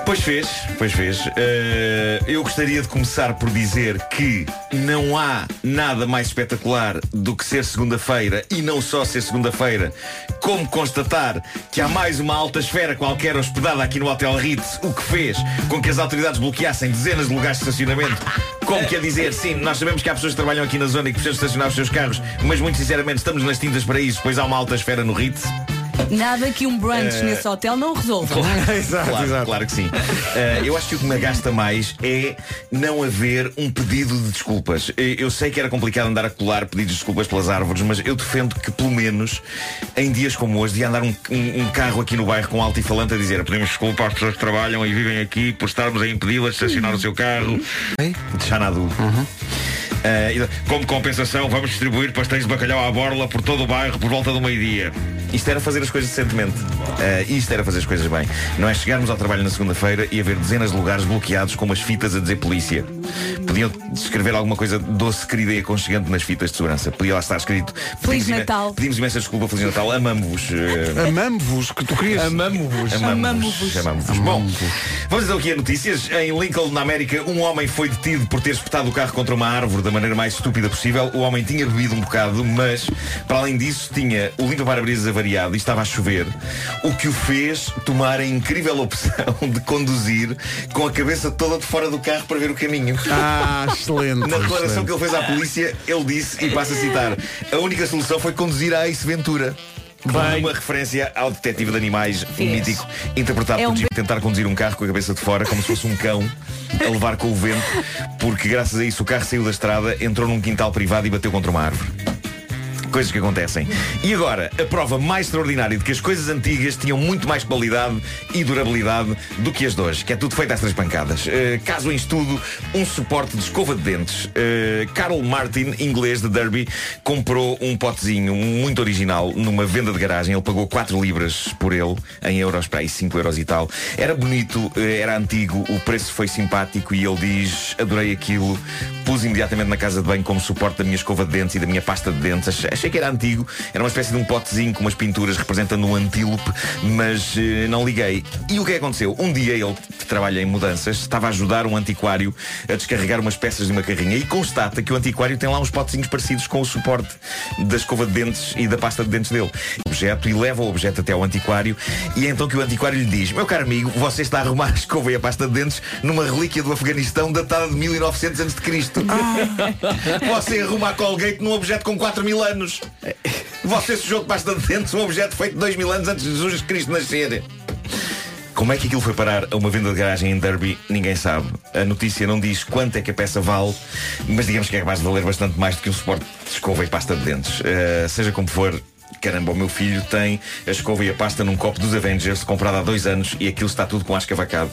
Pois fez, pois fez. Eh, eu gostaria de começar por dizer que não há nada mais espetacular do que ser segunda-feira e não só ser segunda-feira, como constatar que há mais uma alta esfera qualquer hospedada aqui no Hotel Ritz, o que fez com que as autoridades bloqueassem dezenas de lugares de estacionamento. Como quer dizer, sim, nós sabemos que há pessoas que trabalham aqui na zona e que precisam estacionar os seus carros, mas muito sinceramente estamos nas tintas para isso, pois há uma alta esfera no Ritz. Nada que um brunch Eh, nesse hotel não resolva. claro, claro que sim. Uh, eu acho que o que me agasta mais é não haver um pedido de desculpas. Eu sei que era complicado andar a colar pedidos de desculpas pelas árvores, mas eu defendo que pelo menos em dias como hoje devia andar um, um- um carro aqui no bairro com alto-falante a dizer pedimos desculpa às pessoas que trabalham e vivem aqui por estarmos a impedi-las de estacionar o seu carro. De Xanadu. Uh, como compensação, vamos distribuir pastéis de bacalhau à borla por todo o bairro por volta do meio-dia. Isto era fazer as coisas decentemente. Uh, isto era fazer as coisas bem. Não é chegarmos ao trabalho na segunda-feira e haver dezenas de lugares bloqueados com umas fitas a dizer polícia. Podiam escrever alguma coisa doce, querida e aconchegante nas fitas de segurança. Podia lá estar escrito. Feliz Natal. Pedimos imensa desculpa, Feliz Natal. Amamos-vos. uh, Amamos-vos, que tu querias. Amamos-vos. Amamos-vos. Amamos-vos. Bom, vamos então aqui a notícias. Em Lincoln, na América, um homem foi detido por ter espetado o carro contra uma árvore da maneira mais estúpida possível. O homem tinha bebido um bocado, mas, para além disso, tinha o limpa-parabrisas avariado e estava a chover, o que o fez tomar a incrível opção de conduzir com a cabeça toda de fora do carro para ver o caminho. Ah, excelente. Na declaração excelente. que ele fez à polícia, ele disse, e passo a citar, a única solução foi conduzir a Ace Ventura. Uma referência ao detetive de animais mítico, interpretado É por um Jim, tentar conduzir um carro com a cabeça de fora, como se fosse um cão, a levar com o vento, porque graças a isso o carro saiu da estrada, entrou num quintal privado e bateu contra uma árvore. Coisas que acontecem. E agora, a prova mais extraordinária de que as coisas antigas tinham muito mais qualidade e durabilidade do que as de hoje, que é tudo feito às três pancadas. Eh, caso em estudo, um suporte de escova de dentes. Eh, Carl Martin, inglês de Derby, comprou um potezinho muito original numa venda de garagem. Ele pagou 4 libras por ele, em euros, para aí 5 euros e tal. Era bonito, eh, era antigo, o preço foi simpático e ele diz, adorei aquilo, pus imediatamente na casa de banho como suporte da minha escova de dentes e da minha pasta de dentes. Ach- Achei que era antigo, era uma espécie de um potezinho com umas pinturas representando um antílope, mas eh, não liguei. E o que é aconteceu? Um dia ele, que trabalha em mudanças, estava a ajudar um antiquário a descarregar umas peças de uma carrinha e constata que o antiquário tem lá uns potezinhos parecidos com o suporte da escova de dentes e da pasta de dentes dele. Objeto e leva o objeto até ao antiquário e é então que o antiquário lhe diz meu caro amigo, você está a arrumar a escova e a pasta de dentes numa relíquia do Afeganistão datada de 1900 a.C. Você arruma a Colgate num objeto com 4 mil anos. Deus! Você sujou de pasta de dentes um objeto feito dois mil anos antes de Jesus Cristo nascer. Como é que aquilo foi parar a uma venda de garagem em Derby, ninguém sabe. A notícia não diz quanto é que a peça vale, mas digamos que é capaz de valer bastante mais do que um suporte de escova e pasta de dentes. Uh, seja como for, caramba, o meu filho tem a escova e a pasta num copo dos Avengers, comprado há dois anos, e aquilo está tudo com asca vacado.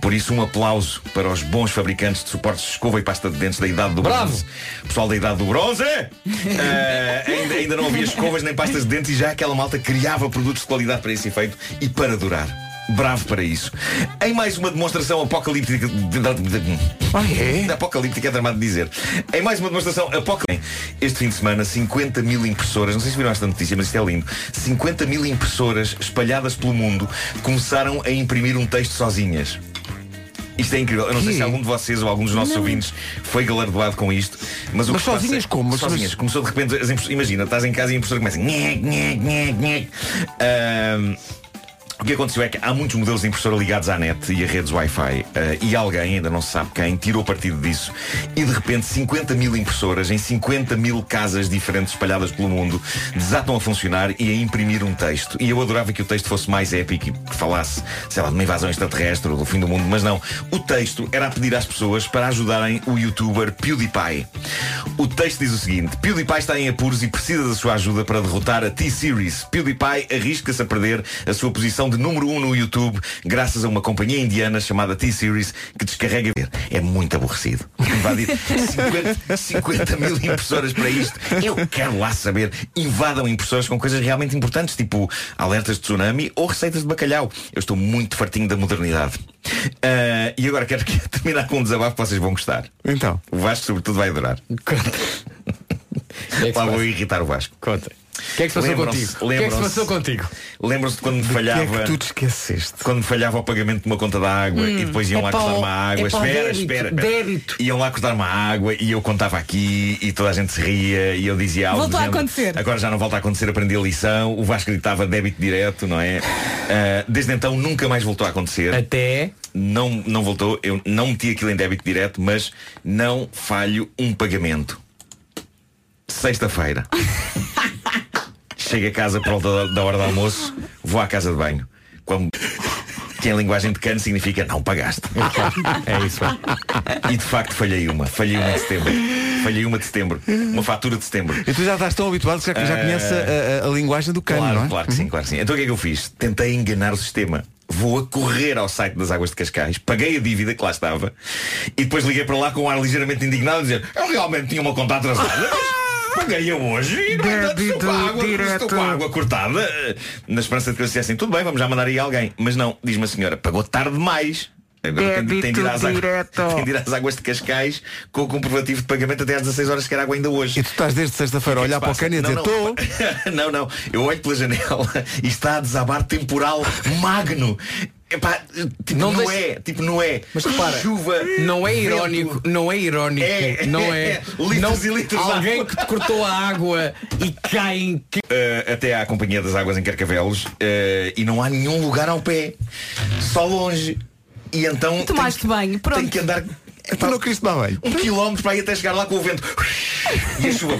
Por isso, um aplauso para os bons fabricantes de suportes de escova e pasta de dentes da idade do Bravo! bronze. Pessoal da idade do bronze! Uh, ainda, ainda não havia escovas nem pastas de dentes e já aquela malta criava produtos de qualidade para esse efeito e para durar. Bravo para isso. Em mais uma demonstração apocalíptica. Ah, é? Apocalíptica é tramado de dizer. Em mais uma demonstração apocalíptica. Este fim de semana, 50 mil impressoras, não sei se viram esta notícia, mas isto é lindo. 50 mil impressoras espalhadas pelo mundo começaram a imprimir um texto sozinhas. Isto é incrível. Eu não sei Quê? se algum de vocês ou algum dos nossos Não. ouvintes foi galardoado com isto. Mas, o Mas que se passa sozinhas é- como? Sozinhas. mas- Começou de repente. As impress- Imagina, estás em casa e a impressora começa. Nhec, nhec, nhec, nhec. Ahm, o que aconteceu é que há muitos modelos de impressora ligados à net e a redes Wi-Fi eh, e alguém, ainda não se sabe quem, tirou partido disso e de repente 50 mil impressoras em 50 mil casas diferentes espalhadas pelo mundo desatam a funcionar e a imprimir um texto. E eu adorava que o texto fosse mais épico e que falasse, sei lá, de uma invasão extraterrestre ou do fim do mundo, mas não. O texto era a pedir às pessoas para ajudarem o youtuber PewDiePie. O texto diz o seguinte: PewDiePie está em apuros e precisa da sua ajuda para derrotar a T-Series. PewDiePie arrisca-se a perder a sua posição de número 1 um no YouTube graças a uma companhia indiana chamada T-Series que descarrega. É muito aborrecido. Invadir 50, 50 mil impressoras para isto. Eu quero lá saber. Invadam impressoras com coisas realmente importantes, tipo alertas de tsunami ou receitas de bacalhau. Eu estou muito fartinho da modernidade. Ah, e agora quero que- terminar com um desabafo que vocês vão gostar. Então. O Vasco, sobretudo, vai adorar. que se Lá vou irritar o Vasco. Conta. O que é que se passou contigo? O que é que se passou contigo? Lembram-se de quando me Que é falhava. que tu te esqueceste? Quando me falhava o pagamento de uma conta da água e depois iam é lá cortar uma água. é espera, débito, espera, espera. débito. Iam lá cortar uma água e eu contava aqui e toda a gente se ria e eu dizia algo. Voltou a acontecer. Agora já não volta a acontecer, aprendi a lição. O Vasco gritava débito direto, não é? Ah, desde então nunca mais voltou a acontecer. Até. Não, não voltou, eu não meti aquilo em débito direto, mas não falho um pagamento. Sexta-feira. Chego a casa por volta da, hora do almoço, vou à casa de banho. Como que em linguagem de cano significa não pagaste. É isso. E de facto falhei uma. Falhei uma de setembro. Falhei uma de setembro. Uma fatura de setembro. E tu já estás tão habituado que já, já conheces a, a- a linguagem do cano, Claro, não é? claro que sim, claro que sim. Então o que é que eu fiz? Tentei enganar o sistema. Vou a correr ao site das Águas de Cascais, paguei a dívida que lá estava e depois liguei para lá com um ar ligeiramente indignado a dizer eu realmente tinha uma conta atrasada, mas paguei-a hoje e no entanto estou com a água, estou com a água cortada. Na esperança de que eles dissessem, tudo bem, vamos já mandar aí alguém. Mas não, diz-me a senhora, pagou tarde demais. Agora tem, tem, de ir às águas, tem de ir às águas de Cascais com o comprovativo de pagamento até às 16 horas que era água ainda hoje. E tu estás desde sexta-feira a olhar para o cano e a dizer, Não, estou. não, não. Eu olho pela janela e está a desabar temporal magno. Epá, tipo, Não não, deixe- é, tipo, não é. Mas repara, chuva. Não é vento. irónico, não é irónico, É, não é, é. é. Litros não, e litros alguém água. que te cortou a água e cai em. Uh, até à Companhia das Águas em Carcavelos uh, e não há nenhum lugar ao pé, só longe. E então Tomaste banho, pronto. tem que andar Tu não queriste tomar banho. um quilómetro para ir até chegar lá com o vento e a chuva.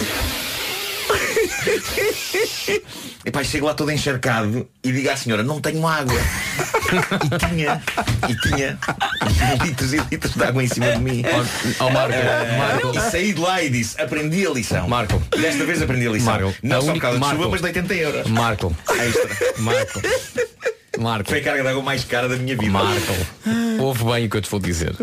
E pá, chego lá todo encharcado e digo à senhora, não tenho água. E tinha, e tinha litros e litros de água em cima de mim. Ó Marco, Ah, Marco. E saí de lá e disse, aprendi a lição. Marco. E desta vez aprendi a lição. Marco, não a só por causa de Marco. chuva, mas de 80 euros. Marco, Extra. Marco, Marco. Foi a carga de água mais cara da minha vida. Marco, ouve bem o que eu te vou dizer.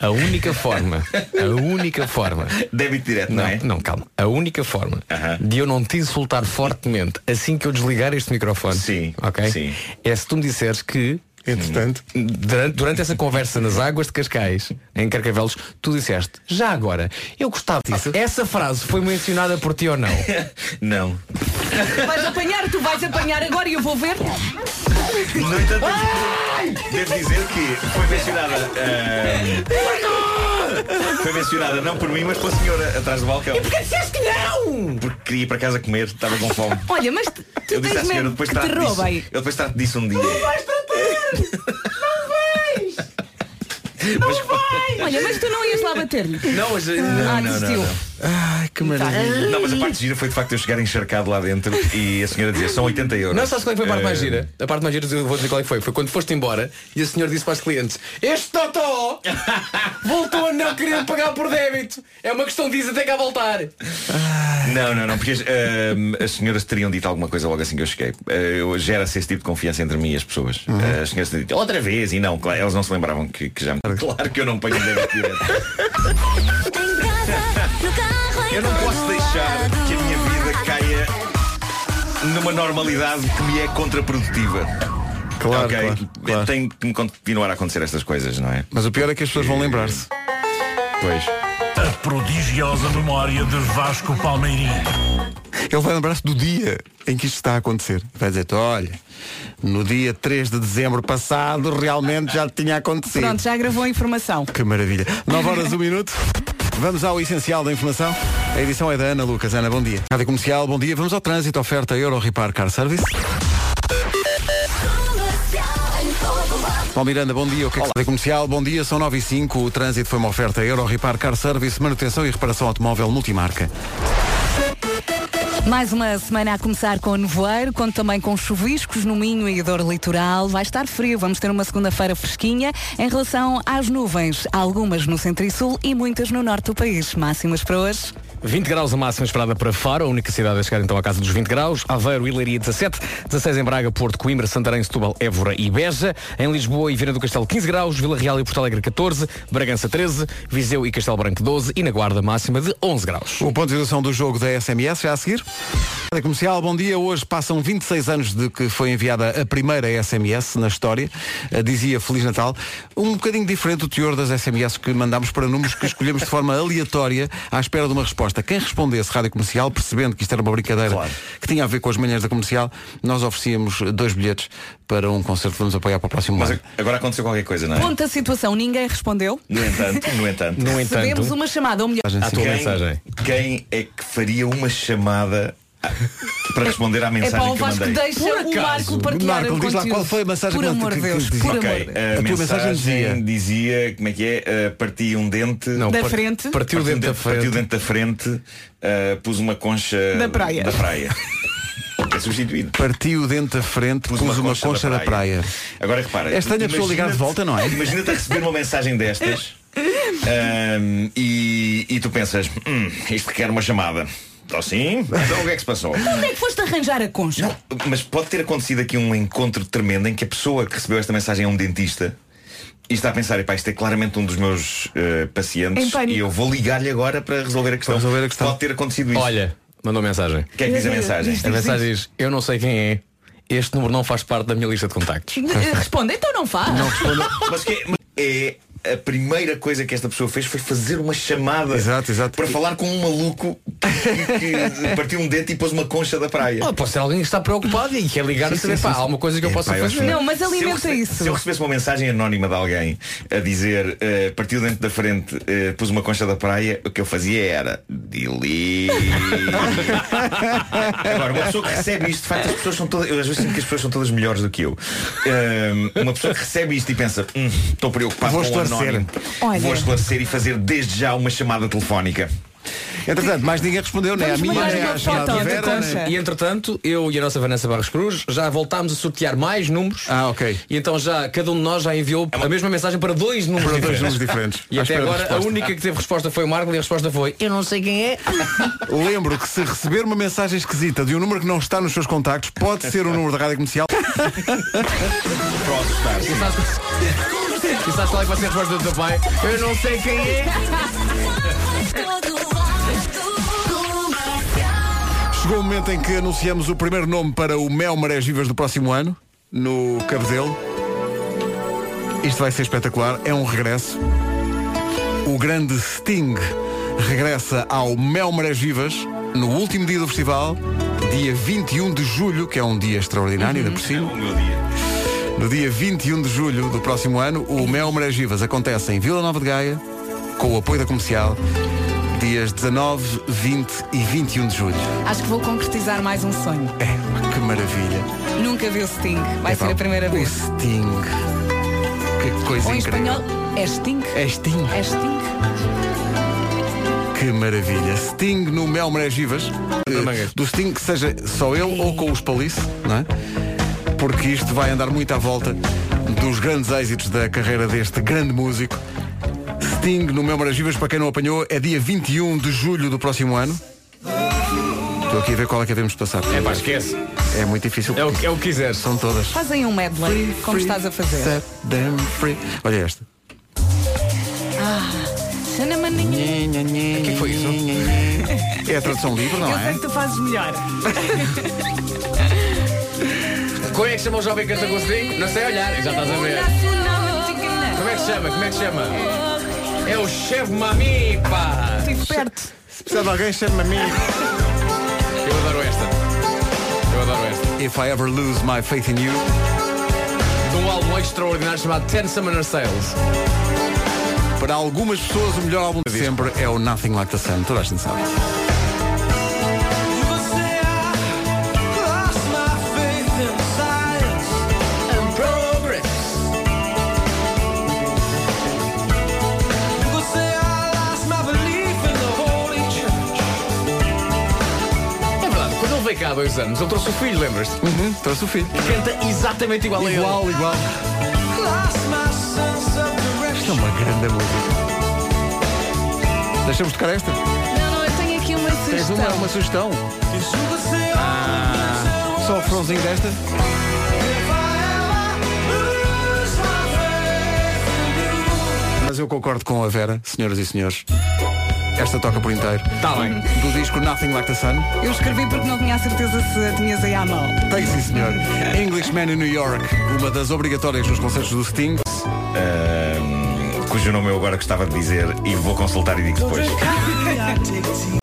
A única forma, a única forma. Débito direto, não, Não, é? não, calma. A única forma Aham. de eu não te insultar fortemente assim que eu desligar este microfone, Sim, ok? sim. É se tu me disseres que Entretanto, durante, durante essa conversa nas águas de Cascais, em Carcavelos, tu disseste, já agora, eu gostava disso. Essa frase foi mencionada por ti ou não? Não. Vais apanhar, tu vais apanhar agora e eu vou ver. No entanto, devo dizer que foi mencionada. foi mencionada não por mim, mas pela senhora atrás do balcão. E Porquê disseste que não? Porque queria ir para casa comer, estava com fome. Olha, mas tu Eu disse à senhora, depois trato disso. Eu depois trato disso um dia. Vais tratar! Não! Mas, Olha, mas tu não ias lá bater-lhe. Não, mas. Ah, não, não, desistiu. não. Ai, que maravilha. Não, mas a parte gira foi de facto eu chegar encharcado lá dentro e a senhora dizia, são 80 euros. Não sabes qual é que foi a parte mais Eh, gira? A parte mais gira, eu vou dizer qual é que foi. Foi quando foste embora e a senhora disse para os clientes: Este Totó voltou a não querer pagar por débito. É uma questão de dizer até cá voltar. Não, não, não, porque as, ehm, as senhoras teriam dito alguma coisa logo assim que eu cheguei. Eu gera-se esse tipo de confiança entre mim e as pessoas. Eh, as senhoras teriam dito, outra vez, e não, claro, elas não se lembravam que, que já me. Claro que eu não ponho débito direto. Eu não posso deixar que a minha vida caia numa normalidade que me é contraprodutiva. Claro, Ok, claro, claro. Tem que me continuar a acontecer estas coisas, não é? Mas o pior é que as pessoas vão lembrar-se. Pois. A prodigiosa memória de Vasco Palmeirinho. Ele vai lembrar-se do dia em que isto está a acontecer. Vai dizer-te, olha, no dia 3 de dezembro passado realmente já tinha acontecido. Pronto, já gravou a informação. Que maravilha. 9 horas, 1 minuto. Vamos ao essencial da informação. A edição é da Ana Lucas. Ana, bom dia. Rádio Comercial, bom dia. Vamos ao trânsito. Oferta Euro Repar Car Service. Paulo Miranda, bom dia. O que é que Rádio Comercial, bom dia. São 9 e 5. O trânsito foi uma oferta Euro Repar Car Service, manutenção e reparação automóvel multimarca. Mais uma semana a começar com nevoeiro, conto também com chuviscos no Minho e dor litoral. Vai estar frio, vamos ter uma segunda-feira fresquinha. Em relação às nuvens, algumas no centro e sul e muitas no norte do país. Máximas para hoje. 20 graus a máxima esperada para Faro, a única cidade a chegar então à casa dos 20 graus. Aveiro e Leiria 17, 16 em Braga, Porto, Coimbra, Santarém, Setúbal, Évora e Beja. Em Lisboa e Viana do Castelo 15 graus, Vila Real e Porto Alegre 14, Bragança 13, Viseu e Castelo Branco 12 e na Guarda máxima de 11 graus. O ponto de situação do jogo da SMS já a seguir. Rádio Comercial, bom dia. Hoje passam 26 anos de que foi enviada a primeira SMS na história. Eh, Dizia Feliz Natal. Um bocadinho diferente do teor das SMS que mandámos para números que escolhemos de forma aleatória à espera de uma resposta. Quem respondesse Rádio Comercial, percebendo que isto era uma brincadeira que tinha a ver com as manhãs da comercial, nós oferecíamos dois bilhetes para um concerto que vamos apoiar para o próximo Mas ano. agora aconteceu qualquer coisa, não é? Ponto a situação, ninguém respondeu. No entanto, no entanto. No Recebemos uma chamada, ou melhor, A tua quem, mensagem. Quem é que faria uma chamada para responder à é mensagem para o que eu Vasco mandei? deixa Por o acaso, Marco partilhar Marco, o diz lá qual foi a mensagem Por que- amor que- de que- Deus, que por dizia? amor a, A tua mensagem dizia- dizia, como é que é? Uh, parti um dente. Não, Da frente. Partiu o dente da Parti o frente. dente da frente, uh, pus uma concha Da praia. Da praia. É substituído. Partiu o dente da frente, pus, uma, concha, da praia. Agora repara. É estranho a pessoa ligar de volta, não é? Imagina-te a receber uma mensagem destas ahm, e, e tu pensas, hum, isto quer uma chamada. Ou sim? Então o que é que se passou? Onde é que foste arranjar a concha? Não, mas pode ter acontecido aqui um encontro tremendo em que a pessoa que recebeu esta mensagem é um dentista e está a pensar, epá, isto é claramente um dos meus eh, pacientes e eu vou ligar-lhe agora para resolver a questão. Para resolver a questão. Pode ter acontecido isso. Olha, mandou mensagem. o que é que diz a mensagem? A mensagem diz, eu não sei quem é. Este número não faz parte da minha lista de contactos. Responde, então não faz. Mas que mas é a primeira coisa que esta pessoa fez foi fazer uma chamada Exato, exato. para falar com um maluco que, partiu um dente e pôs uma concha da praia. Oh, pode ser alguém que está preocupado e quer ligar e Sim, saber, sim, pá, sim, há uma coisa que eu É, possa pá, eu acho fazer. Não, mas Se eu alimenta rece- isso. Se eu recebesse uma mensagem anónima de alguém a dizer eh, partiu dentro da frente, pus uma concha da praia, o que eu fazia era delete. Agora, uma pessoa que recebe isto, de facto, as pessoas são todas. Eu às vezes sinto que as pessoas são todas melhores do que eu. Ehm, uma pessoa que recebe isto e pensa, "Hum, estou preocupado Vou com o esclarecer." anónimo. Olha. Vou esclarecer e fazer desde já uma chamada telefónica. Entretanto, mais ninguém respondeu, nem a minha, mandar nem uma foto chamada da de Vera. concha. nem- E entretanto, eu e a nossa Vanessa Barros Cruz já voltámos a sortear mais números. Ah, ok. E então já cada um de nós já enviou a mesma mensagem para dois números Para dois diferentes. números diferentes. E À até espera de agora a resposta. única que teve resposta foi o Marco e a resposta foi Eu não sei quem é. Lembro que se receber uma mensagem esquisita de um número que não está nos seus contactos, pode ser o número da rádio comercial. E sabes, e sabes qual é que vai ser a resposta do teu pai? Eu não sei quem é. Chegou o momento em que anunciamos o primeiro nome para o Mel Marés Vivas do próximo ano, no Cabedelo. Isto vai ser espetacular, é um regresso. O grande Sting regressa ao Mel Marés Vivas no último dia do festival, dia 21 de julho, que é um dia extraordinário, ainda por cima. O meu dia. No dia 21 de julho do próximo ano, o Mel Marés Vivas acontece em Vila Nova de Gaia, com o apoio da comercial, dias 19, 20 e 21 de julho. Acho que vou concretizar mais um sonho. É, que maravilha. Nunca vi o Sting. Vai Epá, ser a primeira o vez. Sting. Que coisa Ou em incrível. espanhol, é Sting. É Sting. É Sting. Que maravilha. Sting no Mel Marés Vivas. Do Sting, que seja só ele ou com os Palice, não é? Porque isto vai andar muito à volta dos grandes êxitos da carreira deste grande músico. Sting no Mel Marés Vivas, para quem não apanhou, é dia 21 de julho do próximo ano. Estou aqui a ver qual é que devemos passar. É pá, esquece. É muito difícil. É o, é o que quiseres. São todas. Fazem um medley, como estás a fazer. Set them free. Olha esta. Ah. O que foi isso? É a tradução livre, não Eu sei é? que tu fazes melhor. Como é que chama o jovem que canta com o Sting? Não sei olhar, já estás a ver. Como é que se chama? Como é que se chama? É o chefe Mami, pá! Estive perto. Se precisar de alguém, a mim. Eu adoro esta. Eu adoro esta. If I ever lose my faith in you. De um álbum extraordinário chamado Ten Summoner Sales. Para algumas pessoas, o melhor álbum de sempre é o Nothing Like the Sun. Toda a gente sabe. Dois anos, ele trouxe o filho, lembras-te? Uhum, trouxe o filho. Canta exatamente igual, a ele. Igual, igual. Isto é uma grande música. Deixamos tocar esta? Não, não, eu tenho aqui uma Tens sugestão. uma, uma sugestão? Ah, só o refrãozinho desta? Mas eu concordo com a Vera, senhoras e senhores. Esta toca por inteiro. Está bem. Do disco Nothing Like the Sun. Eu escrevi porque não tinha a certeza se a tinhas aí à mão. Tem sim, senhor. Englishman in New York, uma das obrigatórias nos concertos do Sting. Cujo nome eu agora gostava de dizer e vou consultar e digo depois.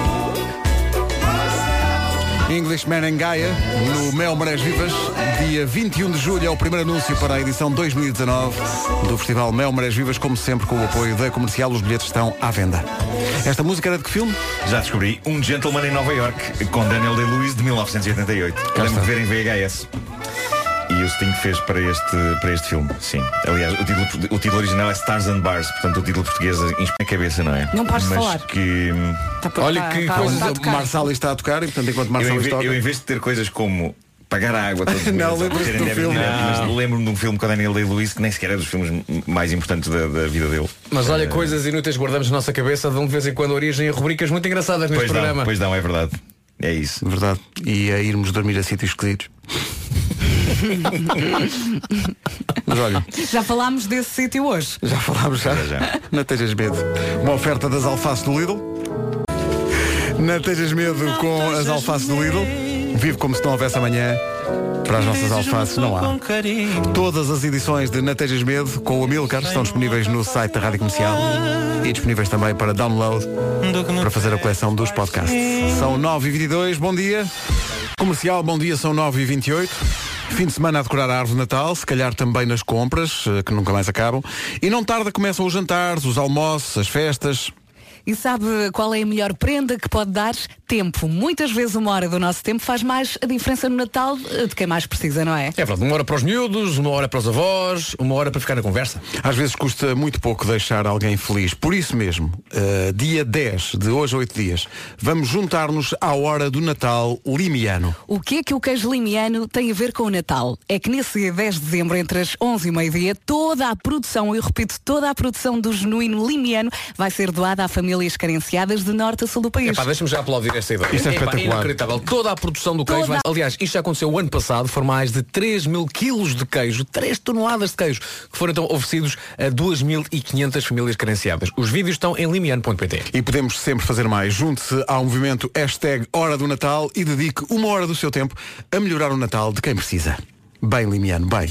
Englishman em Gaia, no Mel Marés Vivas. Dia 21 de julho é o primeiro anúncio para a edição 2019 do Festival Mel Marés Vivas, como sempre com o apoio da comercial. Os bilhetes estão à venda. Esta música era de que filme? Já descobri Um Gentleman em Nova York com Daniel Day-Lewis de 1988. Lembro de ver em VHS. E o Sting fez para este, para este filme, sim. Aliás, o título, o título original é Stars and Bars, portanto o título português inspira a cabeça, não é? Não podes Mas falar. que Olha tá- que tá- coisas. tá a. Marçal está a tocar e, portanto, enquanto em está eu, em vez de ter coisas como pagar a água todos os Não, terem do filme? Não. lembro-me de um filme com o Daniel Day-Lewis que nem sequer é dos filmes mais importantes da, da vida dele. Mas olha, Eh, coisas inúteis guardamos na nossa cabeça, dão de vez em quando origem a rubricas muito engraçadas neste Pois programa. pois dão, é verdade. É isso. Verdade. E a irmos dormir a sítios esquisitos. Mas olha, Já falámos desse sítio hoje. já falámos já. Não tejas medo. Uma oferta das alfaces do Lidl. Não tejas medo com as alfaces do Lidl. Vive como se não houvesse amanhã. Para as nossas alfaces não há. Todas as edições de Não Tejas Medo com o Amilcar estão disponíveis no site da Rádio Comercial e disponíveis também para download para fazer a coleção dos podcasts. São 9h22, bom dia. Comercial, bom dia, são 9h28. Fim de semana a decorar a árvore de Natal, se calhar também nas compras, eh, que nunca mais acabam. E não tarda começam os jantares, os almoços, as festas. E sabe qual é a melhor prenda que pode dar? Tempo. Muitas vezes uma hora do nosso tempo faz mais a diferença no Natal eh, de quem mais precisa, não é? É verdade, uma hora para os miúdos, uma hora para os avós, uma hora para ficar na conversa. Às vezes custa muito pouco deixar alguém feliz. Por isso mesmo, eh, dia 10 de hoje a 8 dias, vamos juntar-nos à hora do Natal limiano. O que é que o queijo limiano tem a ver com o Natal? É que nesse dia 10 de dezembro, entre as 11 e meio-dia, toda a produção, eu repito, toda a produção do genuíno limiano vai ser doada a famílias carenciadas de norte a sul do país. Epá, deixa-me já aplaudir esta ideia. Isto é Epá, espetacular. inacreditável. Toda a produção do queijo Toda- vai... Aliás, isto já aconteceu o ano passado, foram mais de 3 mil quilos de queijo, 3 toneladas de queijo, que foram então oferecidos a 2.500 famílias carenciadas. Os vídeos estão em limiano.pt. E podemos sempre fazer mais. Junte-se ao movimento hashtag Hora do Natal e dedique uma hora do seu tempo a melhorar o Natal de quem precisa. Bem, Limiano, bem.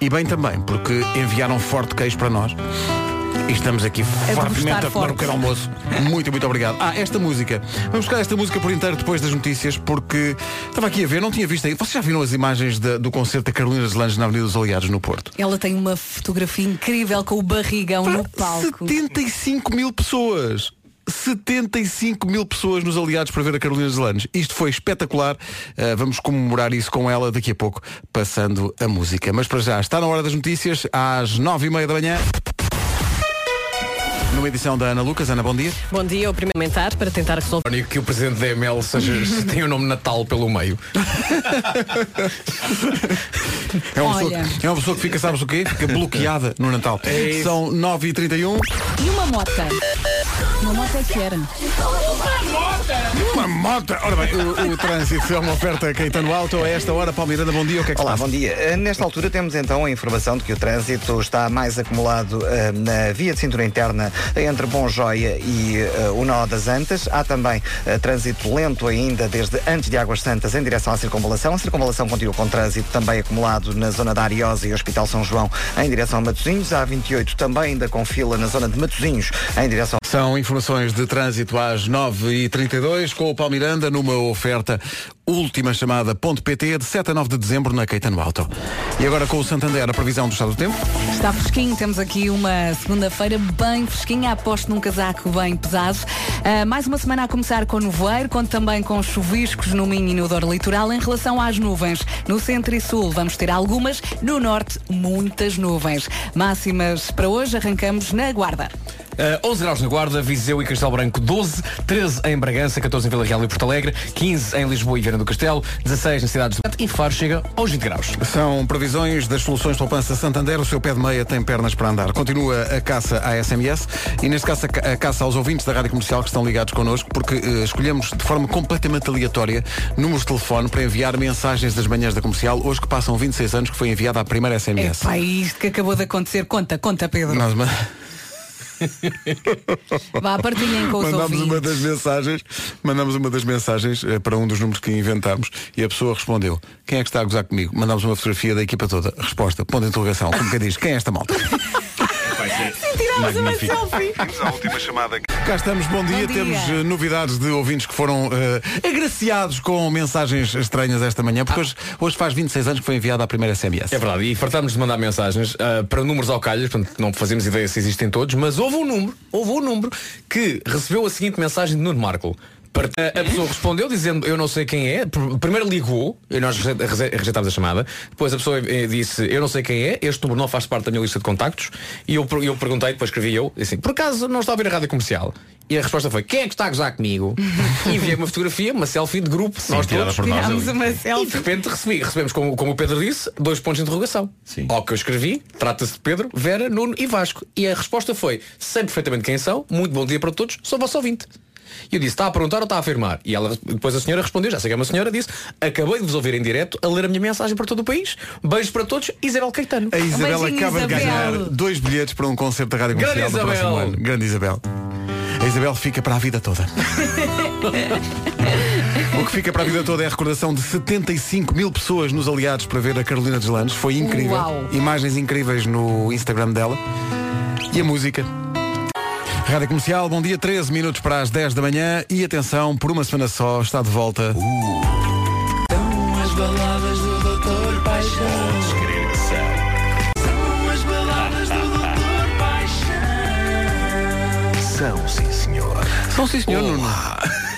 E bem também, porque enviaram forte queijo para nós. E estamos aqui fortemente a tomar um pequeno almoço. Muito, muito obrigado. Ah, esta música. Vamos buscar esta música por inteiro depois das notícias, porque estava aqui a ver, não tinha visto aí. Vocês já viram as imagens da- do concerto da Carolina dos Langes na Avenida dos Aliados, no Porto? Ela tem uma fotografia incrível com o barrigão no palco. 75 mil pessoas. 75 mil pessoas nos aliados para ver a Carolina Deslandes. Isto foi espetacular. Uh, vamos comemorar isso com ela daqui a pouco, passando a música. Mas para já, está na hora das notícias, às nove e meia da manhã. Numa edição da Ana Lucas. Ana, bom dia. Bom dia, o primeiro para tentar resolver. Que o presidente da ML seja, tem o nome Natal pelo meio. É uma, pessoa, que- é uma pessoa que fica, sabes o quê? Fica bloqueada no Natal. São 9h31. E uma mota? Uma mota é que era. Uma moto! Ora bem, o, o trânsito é uma oferta Caetano Auto. A esta hora, Paulo Miranda, bom dia. O que é que Olá, passa? bom dia. Eh, Nesta altura temos então a informação de que o trânsito está mais acumulado eh, na via de cintura interna entre Bom Joia e eh, o Nó das Antas. Há também eh, trânsito lento ainda desde antes de Águas Santas em direção à circunvalação. A circunvalação continua com trânsito também acumulado na zona da Ariosa e Hospital São João em direção a Matosinhos. A 28 também ainda com fila na zona de Matosinhos em direção São informações de trânsito às 9h32 com o Paulo Miranda numa oferta última chamada ponto .pt de 7 a 9 de dezembro na Caetano Auto. E agora com o Santander, a previsão do estado do tempo. Está fresquinho, temos aqui uma segunda-feira bem fresquinha, aposto num casaco bem pesado. Ah, mais uma semana a começar com nevoeiro, conto também com chuviscos no Minho e no Dor Litoral. Em relação às nuvens, no centro e sul vamos ter algumas, no norte muitas nuvens. Máximas para hoje, arrancamos na Guarda. Uh, 11 graus na Guarda, Viseu e Castelo Branco 12, 13 em Bragança, 14 em Vila Real e Porto Alegre, 15 em Lisboa e Viana do Castelo, 16 nas cidades do e Faro chega aos 20 graus. São previsões das soluções de poupança Santander. O seu pé de meia tem pernas para andar. Continua a caça à SMS e neste caso a ca- a caça aos ouvintes da Rádio Comercial que estão ligados connosco porque eh, escolhemos de forma completamente aleatória números de telefone para enviar mensagens das manhãs da comercial hoje que passam 26 anos que foi enviada a primeira É SMS. pá, isto que acabou de acontecer. Conta, conta, Pedro. Nós ma- Vá, partilhem com os ouvintes. uma das mensagens, mandamos uma das mensagens eh, para um dos números que inventámos e a pessoa respondeu: Quem é que está a gozar comigo? Mandámos uma fotografia da equipa toda. Resposta, ponto de interrogação. Como que diz? Quem é esta malta? Vai ser Tiramos uma magnífico. selfie. Vamos à última chamada. Cá estamos, bom dia. Bom dia. Temos eh, novidades de ouvintes que foram eh, agraciados com mensagens estranhas esta manhã, porque hoje, hoje faz 26 anos que foi enviada a primeira SMS. É verdade, e fartámos de mandar mensagens ah, para números ao calhas, portanto não fazemos ideia se existem todos, mas houve um número, houve um número que recebeu a seguinte mensagem de Nuno Marco. A pessoa respondeu dizendo eu não sei quem é, Pr- primeiro ligou, e nós reje- reje- rejeitámos a chamada, depois a pessoa eh, disse eu não sei quem é, este número não faz parte da minha lista de contactos, e eu, eu perguntei, depois escrevi eu, assim, por acaso não está a ouvir a rádio comercial? E a resposta foi, quem é que está a gozar comigo? e enviei uma fotografia, uma selfie de grupo, nós tirada todos. por nós E de repente recebi, recebemos, como, como o Pedro disse, dois pontos de interrogação. Sim. Ao que eu escrevi, trata-se de Pedro, Vera, Nuno e Vasco. E a resposta foi, sei perfeitamente quem são, muito bom dia para todos, sou vosso ouvinte. E eu disse, está a perguntar ou está a afirmar? E ela, depois a senhora respondeu, já sei que é uma senhora, disse, acabei de vos ouvir em direto a ler a minha mensagem para todo o país. Beijos para todos, Isabel Caetano. A Isabel beijinho, acaba de Isabel. ganhar dois bilhetes para um concerto da Rádio Grande Comercial próximo Isabel. ano. Grande Isabel. A Isabel fica para a vida toda. o que fica para a vida toda é a recordação de 75 mil pessoas nos aliados para ver a Carolina Deslandes. Foi incrível. Uau. Imagens incríveis no Instagram dela. E a música. Rádio Comercial, bom dia, 13 minutos para as 10 da manhã e atenção, por uma semana só está de volta. As baladas do Doutor Paixão. São as baladas do Doutor Paixão. São, sim, senhor. São sim, senhor Nuno.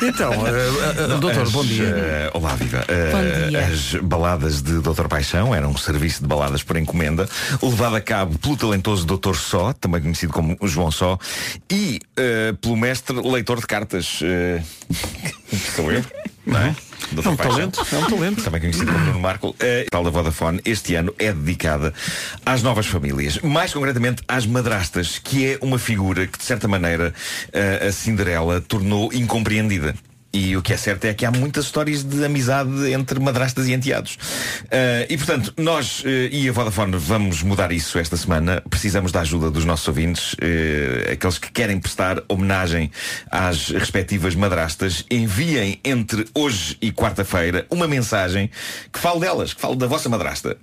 Então, eh, eh, doutor, As, bom dia. eh, olá, viva. Bom dia. As baladas de Dr. Paixão eram um serviço de baladas por encomenda, levado a cabo pelo talentoso Dr. Só, também conhecido como João Só, e pelo mestre leitor de cartas. sou eu, não é? É um talento, é um talento. Também conhecido como Nuno Marco, a tal da Vodafone, este ano é dedicada às novas famílias, mais concretamente às madrastas, que é uma figura que, de certa maneira, a Cinderela tornou incompreendida. E o que é certo é que há muitas histórias de amizade entre madrastas e enteados. Eh, e portanto, nós eh, e a Vodafone vamos mudar isso esta semana. Precisamos da ajuda dos nossos ouvintes, eh, aqueles que querem prestar homenagem às respectivas madrastas. Enviem entre hoje e quarta-feira uma mensagem que fale delas, que fale da vossa madrasta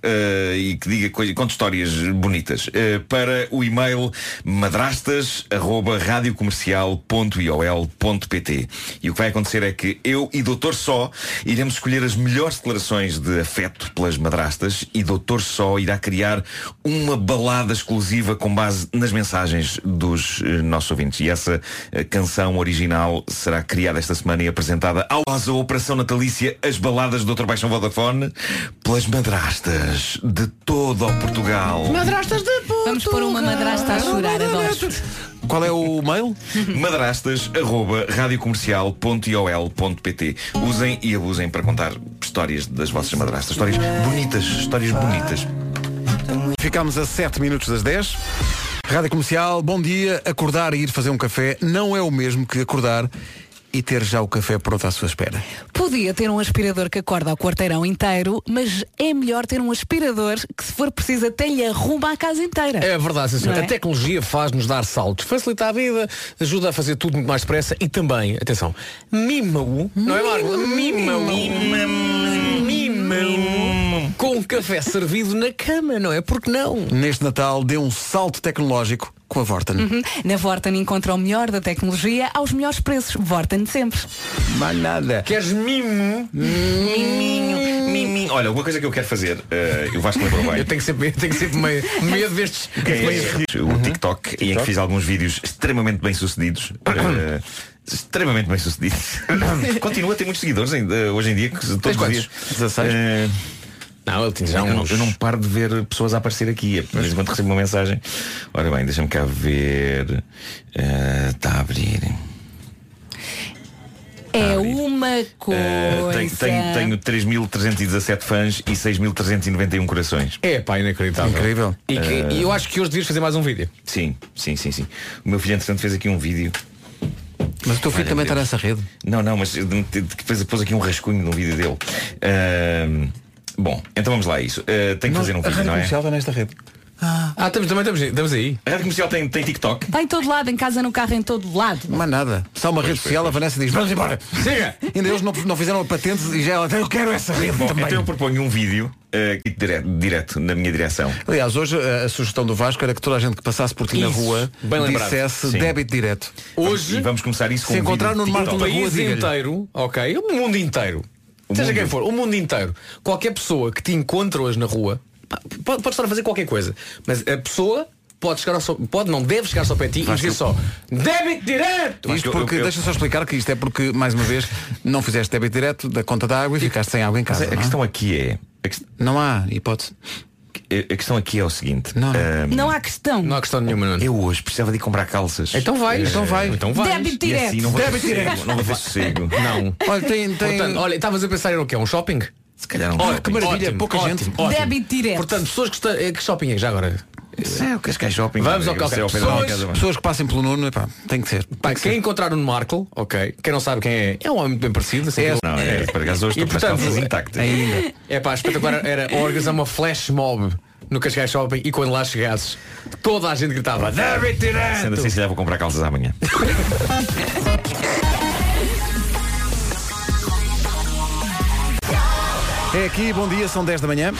e que diga conte histórias bonitas para o e-mail madrastas@radiocomercial.iol.pt. E o que vai acontecer acontecer é que eu e Doutor Só iremos escolher as melhores declarações de afeto pelas madrastas e Doutor Só irá criar uma balada exclusiva com base nas mensagens dos eh, nossos ouvintes. E essa eh, canção original será criada esta semana e apresentada ao à Operação Natalícia As Baladas do Dr. Baixão Vodafone pelas madrastas de todo o Portugal. Madrastas de Vamos pôr uma madrasta a chorar, adoro. Qual é o mail? madrastas.radiocomercial.iol.pt Usem e abusem para contar histórias das vossas madrastas. Histórias bonitas, histórias bonitas. Ficámos a 7 minutos das 10. Rádio Comercial, bom dia. Acordar e ir fazer um café não é o mesmo que acordar e ter já o café pronto à sua espera. Podia ter um aspirador que acorda ao quarteirão inteiro, mas é melhor ter um aspirador que, se for preciso, até lhe arruma a casa inteira. É verdade, sim, é? A tecnologia faz-nos dar saltos, facilita a vida, ajuda a fazer tudo muito mais depressa e também, atenção, mima-o, não é Marco? Mima-o. Mima-o. Com um café servido na cama, não é? Porque não? Neste Natal dê um salto tecnológico com a Vorten. Uhum. Na Vorten encontra o melhor da tecnologia aos melhores preços. Vorten sempre. Mais nada. Queres mimo? Miminho, miminho. Olha, uma coisa que eu quero fazer, eh, eu Vasco lembrou bem. Eu tenho sempre, tenho sempre meio, meio destes. É o TikTok, e em que fiz alguns vídeos extremamente bem sucedidos. eh, extremamente bem sucedidos. Continua a ter muitos seguidores ainda, hoje em dia, que todos os quantos? dias. 16? Eh, Não, ele tinha já eu, não, uns... eu não paro de ver pessoas a aparecer aqui. De vez em quando recebo uma mensagem. Ora bem, deixa-me cá ver. Está a abrir. É uma Eh, coisa. tenho, tenho 3.317 fãs e 6.391 corações. É pá, inacreditável. Incrível. E, que- e eu acho que hoje devias fazer mais um vídeo. Sim, sim, sim, sim. O meu filho, entretanto, fez aqui um vídeo. Mas o teu filho Olha, também está nessa rede. Não, não, mas depois pôs aqui um rascunho no vídeo dele. Ahm, bom, então vamos lá a isso. Tenho que fazer um vídeo, não é? Comercial está nesta rede. Ah, estamos, também estamos, estamos aí. A Rádio Comercial tem, tem TikTok. Está em todo lado, em casa, no carro, em todo lado. Não há nada. Só uma rede social, a Vanessa diz, vamos embora. Siga! Ainda eles não, não fizeram a patente e já ela eu quero essa rede Bom, também. então eu proponho um vídeo ah, aqui direto, direto na minha direção. Aliás, hoje a, a sugestão do Vasco era que toda a gente que passasse por ti na Isso. rua Bem lembrado. dissesse Sim. débito direto. Hoje, E vamos começar isso com Se um encontrar vídeo no de Marco TikTok. rua, país diga-lhe. inteiro, ok, o mundo inteiro, O seja mundo. quem for, o mundo inteiro, qualquer pessoa que te encontra hoje na rua, pode, pode estar a fazer qualquer coisa, mas a pessoa pode chegar ao pode, não deve chegar só para ti e dizer só débito direto! Isto eu- porque, eu- deixa só explicar que isto é porque, mais uma vez, não fizeste débito direto da conta da água e ficaste sem água em Mas casa. a não, é? questão aqui é. A, quest- Não há hipótese. A questão aqui é o seguinte. Não, não. ahm, Não há questão. Não há questão nenhuma, Nuno. eu hoje precisava de ir comprar calças. Então vai, Eh, então vai, então vai. Débito direto. assim não Débito sossego. direto. Não vou ter sossego. Não. Olha, tem. tem... Portanto, olha, estavas a pensar em o quê? Um shopping? Se calhar não. Olha, que maravilha, Ótimo, pouca ótimo, gente. ótimo. Débito direto. Portanto, pessoas que estão. eh, Que shopping é já agora? É o Cascais Shopping. Vamos Eu ao Cascais. da minha Pessoas- Pessoas que passem pelo Nuno, epá, tem que ser. Pá, quem encontrar o Nuno Marco, ok. Quem não sabe quem é, é um homem muito bem parecido. Assim, É, Não, é, para cá hoje E, estou com as portanto, calças intactas. Ainda. É pá, espetacular era organizar uma flash mob no Cascais Shopping e quando lá chegasses, toda a gente gritava Débito direto! Sendo assim, se calhar vou comprar calças amanhã. É aqui, bom dia, são 10 da manhã.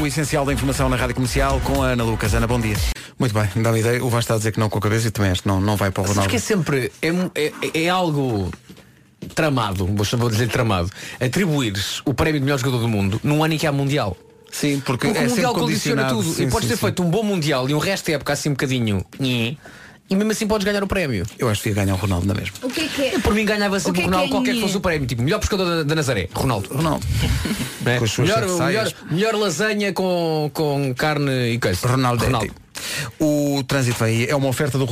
O essencial da informação na Rádio Comercial com a Ana Lucas. Ana, bom dia. Muito bem, me dá uma ideia. O Vasco está a dizer que não com a cabeça e também que não, não vai para o Ronaldo. que é sempre. É, é- é algo tramado, vou dizer tramado, atribuires o prémio de melhor jogador do mundo num ano em que há Mundial. Sim, porque, Porque é o Mundial condiciona tudo. Sim, e podes sim, ter sim. feito um bom Mundial e um resto de época assim um bocadinho. E mesmo assim podes ganhar o prémio. Eu acho que ia ganhar o Ronaldo na mesma. O que é que é? Por mim ganhava sempre O o, que é que Ronaldo, é qualquer que fosse o prémio. Tipo, melhor pescador da, da Nazaré, Ronaldo. Ronaldo. Com as suas melhor, melhor, melhor lasanha com, com carne e coisa. Ronaldo. Ronaldo. O trânsito aí. É uma oferta do.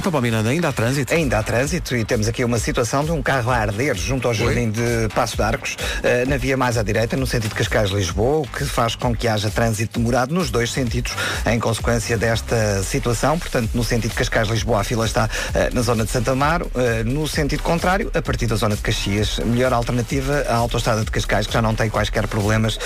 Então, Paulo Miranda, ainda há trânsito? Ainda há trânsito e temos aqui uma situação de um carro a arder junto ao jardim de Passo de Arcos, eh, na via mais à direita, no sentido Cascais-Lisboa, o que faz com que haja trânsito demorado nos dois sentidos, em consequência desta situação. Portanto, no sentido Cascais-Lisboa, a fila está eh, na zona de Santa Amaro. Eh, no sentido contrário, a partir da zona de Caxias, melhor alternativa, a autoestrada de Cascais, que já não tem quaisquer problemas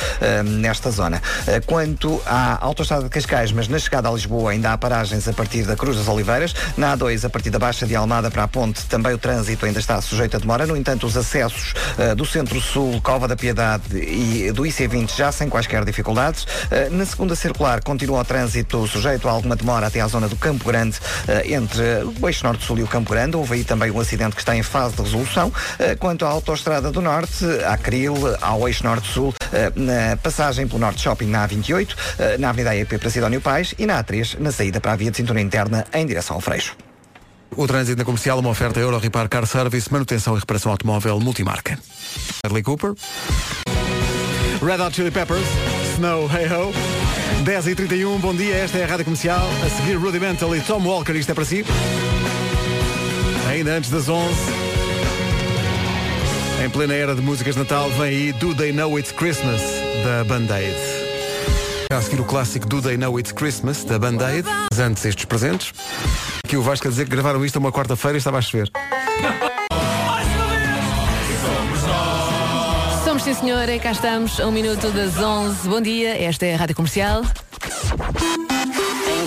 nesta zona. Quanto à autoestrada de Cascais, mas na chegada a Lisboa ainda há paragens a partir da Cruz das Oliveiras, na A12 A2 a partir da Baixa de Almada para a Ponte, também o trânsito ainda está sujeito a demora. No entanto, os acessos uh, do Centro-Sul, Cova da Piedade e do IC20 já sem quaisquer dificuldades. Uh, na segunda circular continua o trânsito sujeito a alguma demora até à zona do Campo Grande, uh, entre o Eixo Norte-Sul e o Campo Grande. Houve aí também um acidente que está em fase de resolução. Quanto à Autostrada do Norte, à Cril, ao Eixo Norte-Sul, na passagem pelo Norte Shopping na A28, na Avenida AEP para Sidónio Pais e na A3, na saída para a via de cintura interna em direção ao Freixo. O trânsito na comercial, uma oferta Euro Repar Car Service, manutenção e reparação automóvel multimarca. Bradley Cooper. Red Hot Chili Peppers. Snow Hey Ho. 10 e 31 bom dia, esta é a Rádio Comercial. A seguir Rudimental e Tom Walker, isto é para si. Ainda antes das 11. Em plena era de músicas de Natal, vem aí Do They Know It's Christmas, da Band-Aid. A seguir o clássico Do They Know It's Christmas, da Band-Aid. Antes estes presentes. Aqui o Vasco a dizer que gravaram isto uma quarta-feira e estava a chover. Somos sim senhor, e cá estamos, a um minuto das 11. Bom dia, esta é a Rádio Comercial. Em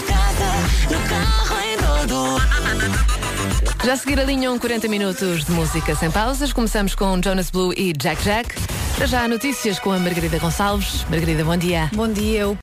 casa, no carro, em todo. Já a seguir alinham 40 minutos de música sem pausas. Começamos com Jonas Blue e Jack Jack. Já notícias com a Margarida Gonçalves. Margarida, bom dia. Bom dia.